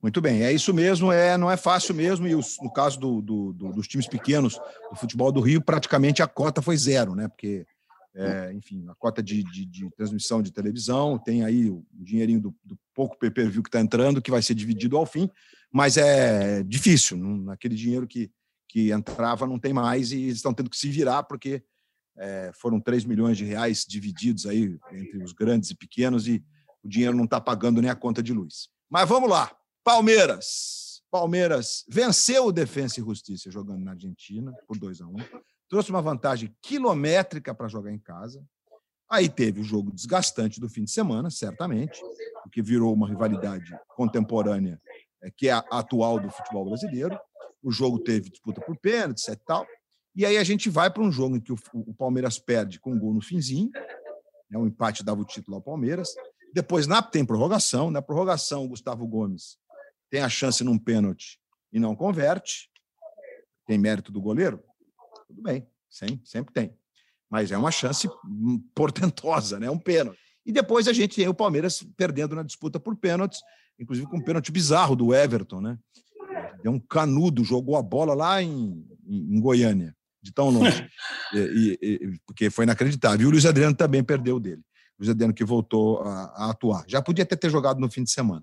Muito bem, é isso mesmo, é, não é fácil mesmo, e os- no caso do- do- do- dos times pequenos do futebol do Rio, praticamente a cota foi zero, né? Porque, é, enfim, a cota de, de- de transmissão de televisão, tem aí o dinheirinho do, do pouco pay-per-view que está entrando, que vai ser dividido ao fim, mas é difícil, não, aquele dinheiro que, que entrava não tem mais, e eles estão tendo que se virar, porque é, foram 3 milhões de reais divididos aí entre os grandes e pequenos, e o dinheiro não está pagando nem a conta de luz. Mas vamos lá. Palmeiras. Palmeiras venceu o Defensa e Justiça jogando na Argentina por 2 a 1 Trouxe uma vantagem quilométrica para jogar em casa. Aí teve o jogo desgastante do fim de semana, certamente, porque virou uma rivalidade contemporânea, eh, que é a atual do futebol brasileiro. O jogo teve disputa por pênaltis e tal. E aí a gente vai para um jogo em que o, o Palmeiras perde com um gol no finzinho, né, o empate dava o título ao Palmeiras. Depois na, tem prorrogação. Na prorrogação, o Gustavo Gomes tem a chance num pênalti e não converte. Tem mérito do goleiro? Tudo bem, sempre, sempre tem. Mas é uma chance hum, portentosa, né? um pênalti. E depois a gente tem o Palmeiras perdendo na disputa por pênaltis, inclusive com um pênalti bizarro do Everton, né? Deu um canudo, jogou a bola lá em, em, Goiânia, de tão longe. E- e- e- porque foi inacreditável. E o Luiz Adriano também perdeu dele. O Luiz Adriano que voltou a, a atuar. Já podia até ter jogado no fim de semana.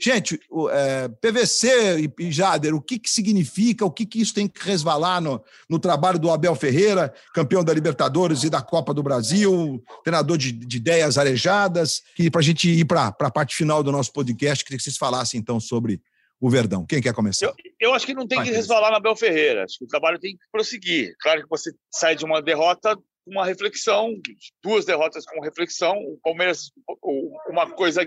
Gente, o, é, PVC e, e Jader, o que, que significa, o que, que isso tem que resvalar no, no trabalho do Abel Ferreira, campeão da Libertadores e da Copa do Brasil, treinador de, de ideias arejadas, que para a gente ir para a parte final do nosso podcast, queria que vocês falassem então sobre o Verdão. Quem quer começar? Eu, eu acho que não tem Vai, que resvalar na Bel Ferreira. Acho que o trabalho tem que prosseguir. Claro que você sai de uma derrota com uma reflexão, duas derrotas com reflexão. O Palmeiras, uma coisa,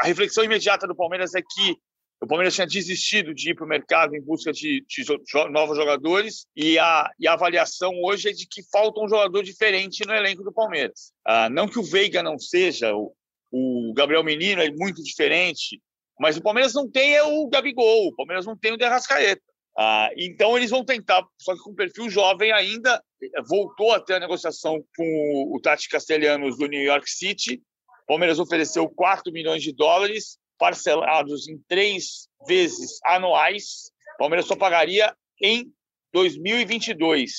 a reflexão imediata do Palmeiras é que o Palmeiras tinha desistido de ir para o mercado em busca de, de novos jogadores e a, e a avaliação hoje é de que falta um jogador diferente no elenco do Palmeiras. Ah, não que o Veiga não seja, o, o Gabriel Menino é muito diferente, mas o Palmeiras não tem é o Gabigol, o Palmeiras não tem o De Arrascaeta. Ah, então eles vão tentar, só que com perfil jovem ainda, voltou a ter a negociação com o Tati Castelhanos do New York City. O Palmeiras ofereceu 4 milhões de dólares, parcelados em três vezes anuais. O Palmeiras só pagaria em 2022.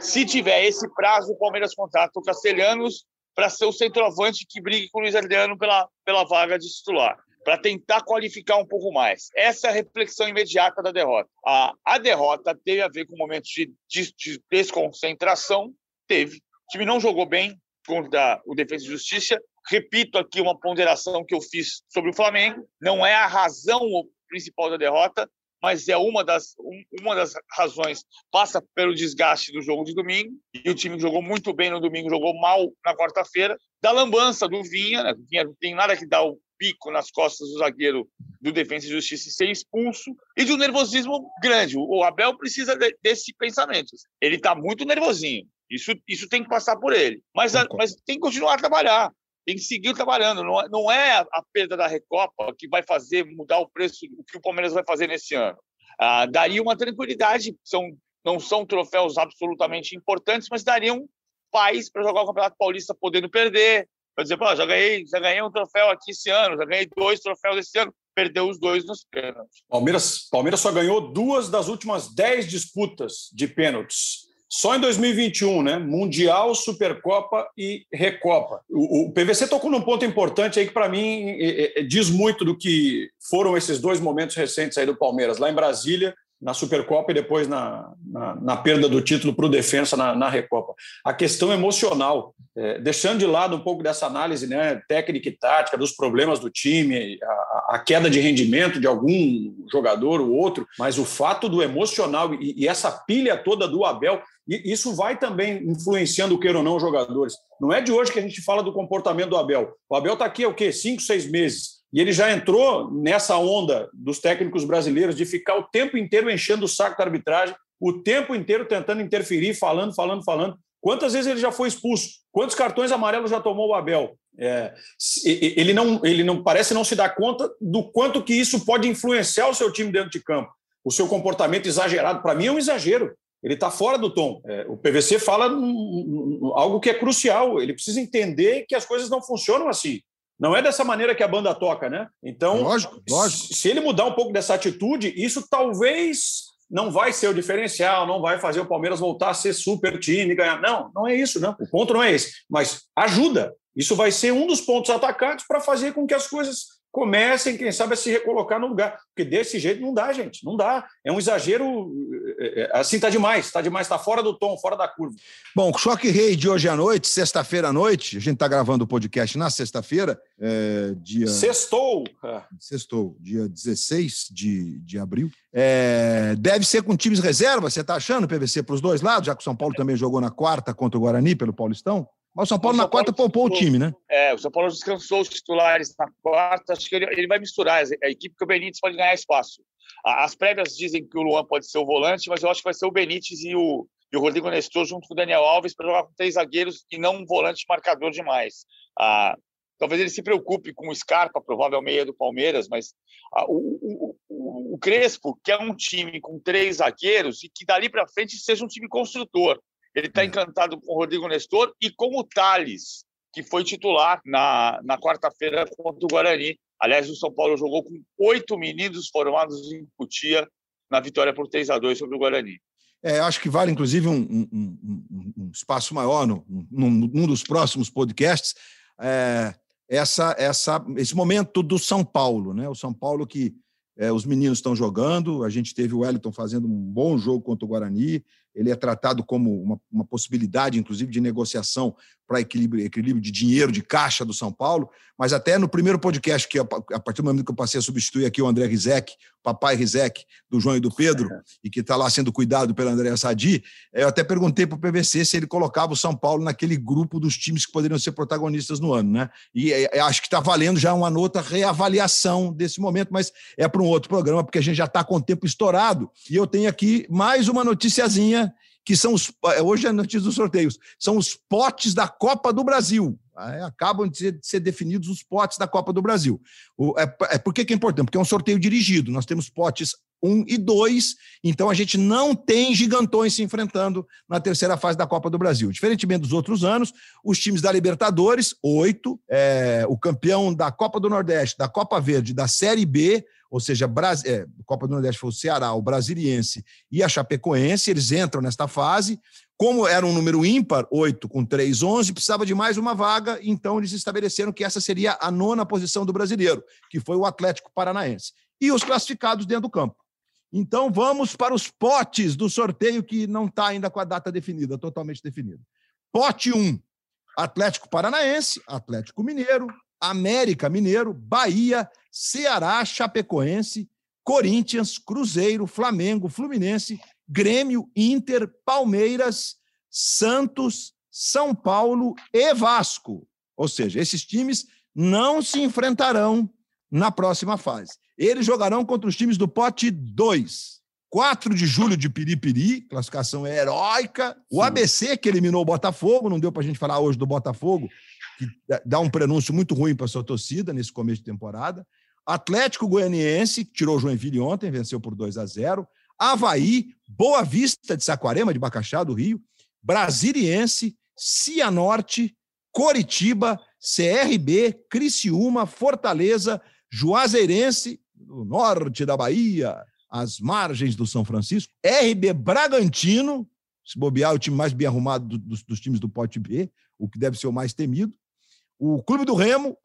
Se tiver esse prazo, o Palmeiras contrata o Castelhanos para ser o centroavante que brigue com o Luiz Adriano pela, pela vaga de titular, para tentar qualificar um pouco mais. Essa é a reflexão imediata da derrota. A, a derrota teve a ver com momentos de, de, de desconcentração, teve. O time não jogou bem contra o Defesa e Justiça. Repito aqui uma ponderação que eu fiz sobre o Flamengo. Não é a razão principal da derrota, mas é uma das, um- uma das razões. Passa pelo desgaste do jogo de domingo, e o time jogou muito bem no domingo, jogou mal na quarta-feira. Da lambança do Vinha, né? Vinha não tem nada que dar o pico nas costas do zagueiro do Defensa e Justiça e ser expulso, e de um nervosismo grande. O Abel precisa de- desse pensamento. Ele está muito nervosinho. Isso, isso tem que passar por ele. Mas, a, mas tem que continuar a trabalhar. Tem que seguir trabalhando. Não, é, não é a, perda da Recopa que vai fazer mudar o preço, o que o Palmeiras vai fazer nesse ano. Ah, daria uma tranquilidade. São, não são troféus absolutamente importantes, mas dariam paz para jogar o Campeonato Paulista podendo perder. Para dizer, Pô, já ganhei, já ganhei um troféu aqui esse ano, já ganhei dois troféus esse ano perdeu os dois nos pênaltis. Palmeiras, Palmeiras só ganhou duas das últimas dez disputas de pênaltis. Só em 2021, né? Mundial, Supercopa e Recopa. O, o PVC tocou num ponto importante aí que, para mim, é, é, diz muito do que foram esses dois momentos recentes aí do Palmeiras. Lá em Brasília, na Supercopa e depois na, na, na perda do título para o Defensa na, na, Recopa. A questão emocional, é, deixando de lado um pouco dessa análise né, técnica e tática, dos problemas do time, a, a, queda de rendimento de algum jogador ou outro, mas o fato do emocional e, e essa pilha toda do Abel, isso vai também influenciando, queira ou não, os jogadores. Não é de hoje que a gente fala do comportamento do Abel. O Abel está aqui há o quê? Cinco, seis meses. E ele já entrou nessa onda dos técnicos brasileiros de ficar o tempo inteiro enchendo o saco da arbitragem, o tempo inteiro tentando interferir, falando, falando, falando. Quantas vezes ele já foi expulso? Quantos cartões amarelos já tomou o Abel? É, ele, não, ele não parece não se dar conta do quanto que isso pode influenciar o seu time dentro de campo. O seu comportamento exagerado, para mim, é um exagero. Ele está fora do tom. É, o PVC fala algo que é crucial. Ele precisa entender que as coisas não funcionam assim. Não é dessa maneira que a banda toca, né? Então, lógico, lógico. se ele mudar um pouco dessa atitude, isso talvez não vai ser o diferencial, não vai fazer o Palmeiras voltar a ser super time e ganhar. Não, não é isso, não. O ponto não é esse. Mas ajuda. Isso vai ser um dos pontos atacantes para fazer com que as coisas comecem, quem sabe, a se recolocar no lugar. Porque desse jeito não dá, gente. Não dá. É um exagero. É, é, assim tá demais, tá demais, tá fora do tom, fora da curva. Bom, o Choque Rei de hoje à noite, sexta-feira à noite, a gente tá gravando o podcast na sexta-feira, é, dia. Sextou! Sextou, dia 16 de, de abril. É, deve ser com times reserva, você tá achando, PVC, para os dois lados, já que o São Paulo também jogou na quarta contra o Guarani pelo Paulistão? Mas o São Paulo o São na quarta Paulo poupou o time, né? É, o São Paulo descansou os titulares na quarta. Acho que ele, ele vai misturar a equipe que o Benítez pode ganhar espaço. As prévias dizem que o Luan pode ser o volante, mas eu acho que vai ser o Benítez e o, e o Rodrigo Nestor junto com o Daniel Alves para jogar com três zagueiros e não um volante marcador demais. Ah, talvez ele se preocupe com o Scarpa, provável meia do Palmeiras, mas ah, o, o, o, Crespo, que é um time com três zagueiros e que dali para frente seja um time construtor. Ele está é. encantado com o Rodrigo Nestor e com o Thales, que foi titular na, na quarta-feira contra o Guarani. Aliás, o São Paulo jogou com oito meninos formados em Cutia na vitória por 3 a 2 sobre o Guarani. É, acho que vale, inclusive, um, um, um, um espaço maior no, num, num, dos próximos podcasts, é, essa, essa, esse momento do São Paulo. Né? O São Paulo que é, os meninos estão jogando, a gente teve o Wellington fazendo um bom jogo contra o Guarani, ele é tratado como uma, uma possibilidade, inclusive, de negociação para equilíbrio, equilíbrio de dinheiro, de caixa do São Paulo, mas até no primeiro podcast, que a partir do momento que eu passei a substituir aqui o André Rizek, papai Rizek, do João e do Pedro, e que está lá sendo cuidado pelo André Sadi, eu até perguntei para o PVC se ele colocava o São Paulo naquele grupo dos times que poderiam ser protagonistas no ano, né? E é, acho que está valendo já uma outra reavaliação desse momento, mas é para um outro programa, porque a gente já está com o tempo estourado, e eu tenho aqui mais uma noticiazinha que são os. É, hoje é notícia dos sorteios, são os potes da Copa do Brasil. acabam de ser, de ser, definidos os potes da Copa do Brasil. O, é, é, por que, que é importante? Porque é um sorteio dirigido. Nós temos potes 1 e 2, então a gente não tem gigantões se enfrentando na terceira fase da Copa do Brasil. Diferentemente dos outros anos, os times da Libertadores, oito, é, o campeão da Copa do Nordeste, da Copa Verde, da Série B, ou seja, Bras... É, Copa do Nordeste foi o Ceará, o Brasiliense e a Chapecoense, eles entram nesta fase. Como era um número ímpar, 8 com 3, 11, precisava de mais uma vaga, então eles estabeleceram que essa seria a nona posição do brasileiro, que foi o Atlético Paranaense. E os classificados dentro do campo. Então vamos para os potes do sorteio que não está ainda com a data definida, totalmente definida. Pote 1, Atlético Paranaense, Atlético Mineiro, América Mineiro, Bahia, Ceará, Chapecoense, Corinthians, Cruzeiro, Flamengo, Fluminense, Grêmio, Inter, Palmeiras, Santos, São Paulo e Vasco. Ou seja, esses times não se enfrentarão na próxima fase. Eles jogarão contra os times do pote 2. 4 de julho de Piripiri, classificação heróica. O ABC, que eliminou o Botafogo, não deu para a gente falar hoje do Botafogo, que dá um prenúncio muito ruim para sua torcida nesse começo de temporada. Atlético Goianiense, que tirou o Joinville ontem, venceu por 2 a 0. Havaí, Boa Vista de Saquarema, de Bacaxá, do Rio. Brasiliense, Cianorte, Coritiba, CRB, Criciúma, Fortaleza, Juazeirense, do norte da Bahia, às margens do São Francisco, RB Bragantino, se bobear, é o time mais bem arrumado dos, dos times do Pote B, o que deve ser o mais temido, o Clube do Remo,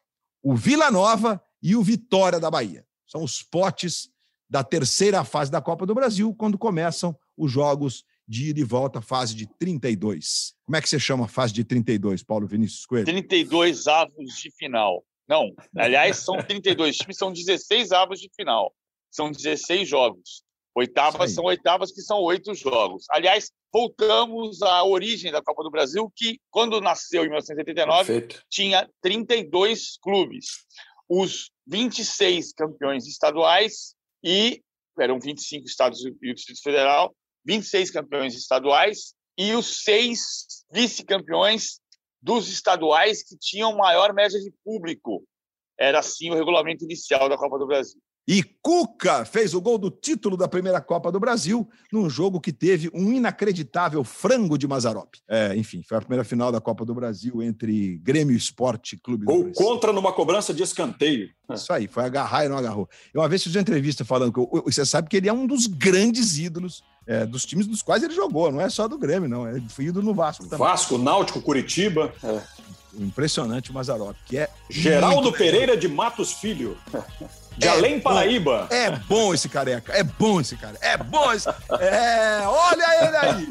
o Vila Nova e o Vitória da Bahia. São os potes da terceira fase da Copa do Brasil, quando começam os jogos de ida e volta, fase de 32. Como é que você chama a fase de 32, Paulo Vinícius Coelho? 32 avos de final. Não, aliás, são 32 times, são 16 avos de final. São 16 jogos. Oitavas são oitavas, que são oito jogos. Aliás, voltamos à origem da Copa do Brasil, que, quando nasceu em 1989, Perfeito. tinha 32 clubes. Os 26 campeões estaduais e eram 25 estados e o Distrito Federal, 26 campeões estaduais e os seis vice-campeões dos estaduais que tinham maior média de público. Era assim o regulamento inicial da Copa do Brasil. E Cuca fez o gol do título da primeira Copa do Brasil num jogo que teve um inacreditável frango de Mazarop. É, enfim, foi a primeira final da Copa do Brasil entre Grêmio Esporte Clube Gol do contra numa cobrança de escanteio. Isso aí, foi agarrar e não agarrou. Eu uma vez fiz uma entrevista falando que você sabe que ele é um dos grandes ídolos é, dos times dos quais ele jogou, não é só do Grêmio, não. Ele foi ídolo no Vasco também. Vasco, Náutico, Curitiba. É. Impressionante o Mazarop, que é. Geraldo Pereira de Matos Filho. De é Além Paraíba. Bom, é bom esse careca. É bom esse cara. É bom esse. É, olha ele aí.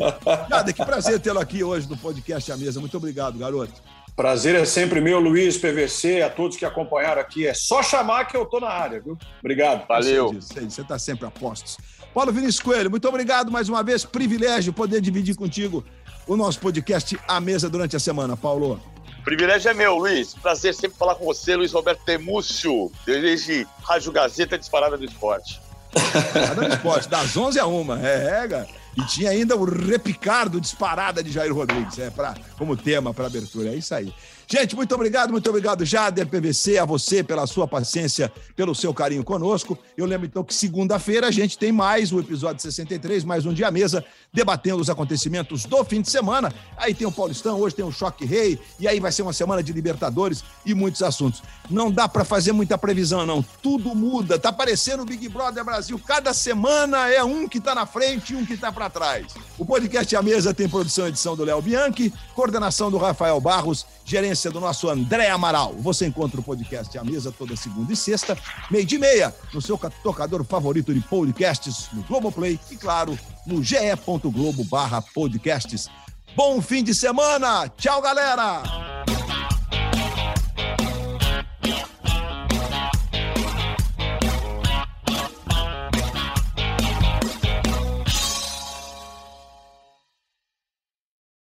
Nada, que prazer tê-lo aqui hoje no podcast A Mesa. Muito obrigado, garoto. Prazer é sempre meu, Luiz, PVC, a todos que acompanharam aqui. É só chamar que eu tô na área, viu? Obrigado. Valeu. Você está sempre a postos. Paulo Vinícius Coelho, muito obrigado mais uma vez. Privilégio poder dividir contigo o nosso podcast A Mesa durante a semana, Paulo privilégio é meu, Luiz. Prazer sempre falar com você, Luiz Roberto Temúcio, desde Rádio Gazeta Disparada do Esporte. Disparada do Esporte, das 11 a 1. É, é. E tinha ainda o repicardo disparada de Jair Rodrigues, é, pra, como tema para abertura. É isso aí. Gente, muito obrigado, muito obrigado, Jader PVC, a você pela sua paciência, pelo seu carinho conosco. Eu lembro então que segunda-feira a gente tem mais o episódio 63, mais um dia à mesa, debatendo os acontecimentos do fim de semana. Aí tem o Paulistão, hoje tem o Choque Rei, e aí vai ser uma semana de Libertadores e muitos assuntos. Não dá para fazer muita previsão, não. Tudo muda. Tá parecendo o Big Brother Brasil. Cada semana é um que tá na frente e um que tá para trás. O podcast à mesa tem produção e edição do Léo Bianchi, coordenação do Rafael Barros, gerência do nosso André Amaral. Você encontra o podcast à mesa toda segunda e sexta, meio de meia, no seu tocador favorito de podcasts, no Globoplay e, claro, no ge.globo barra podcasts. Bom fim de semana! Tchau, galera!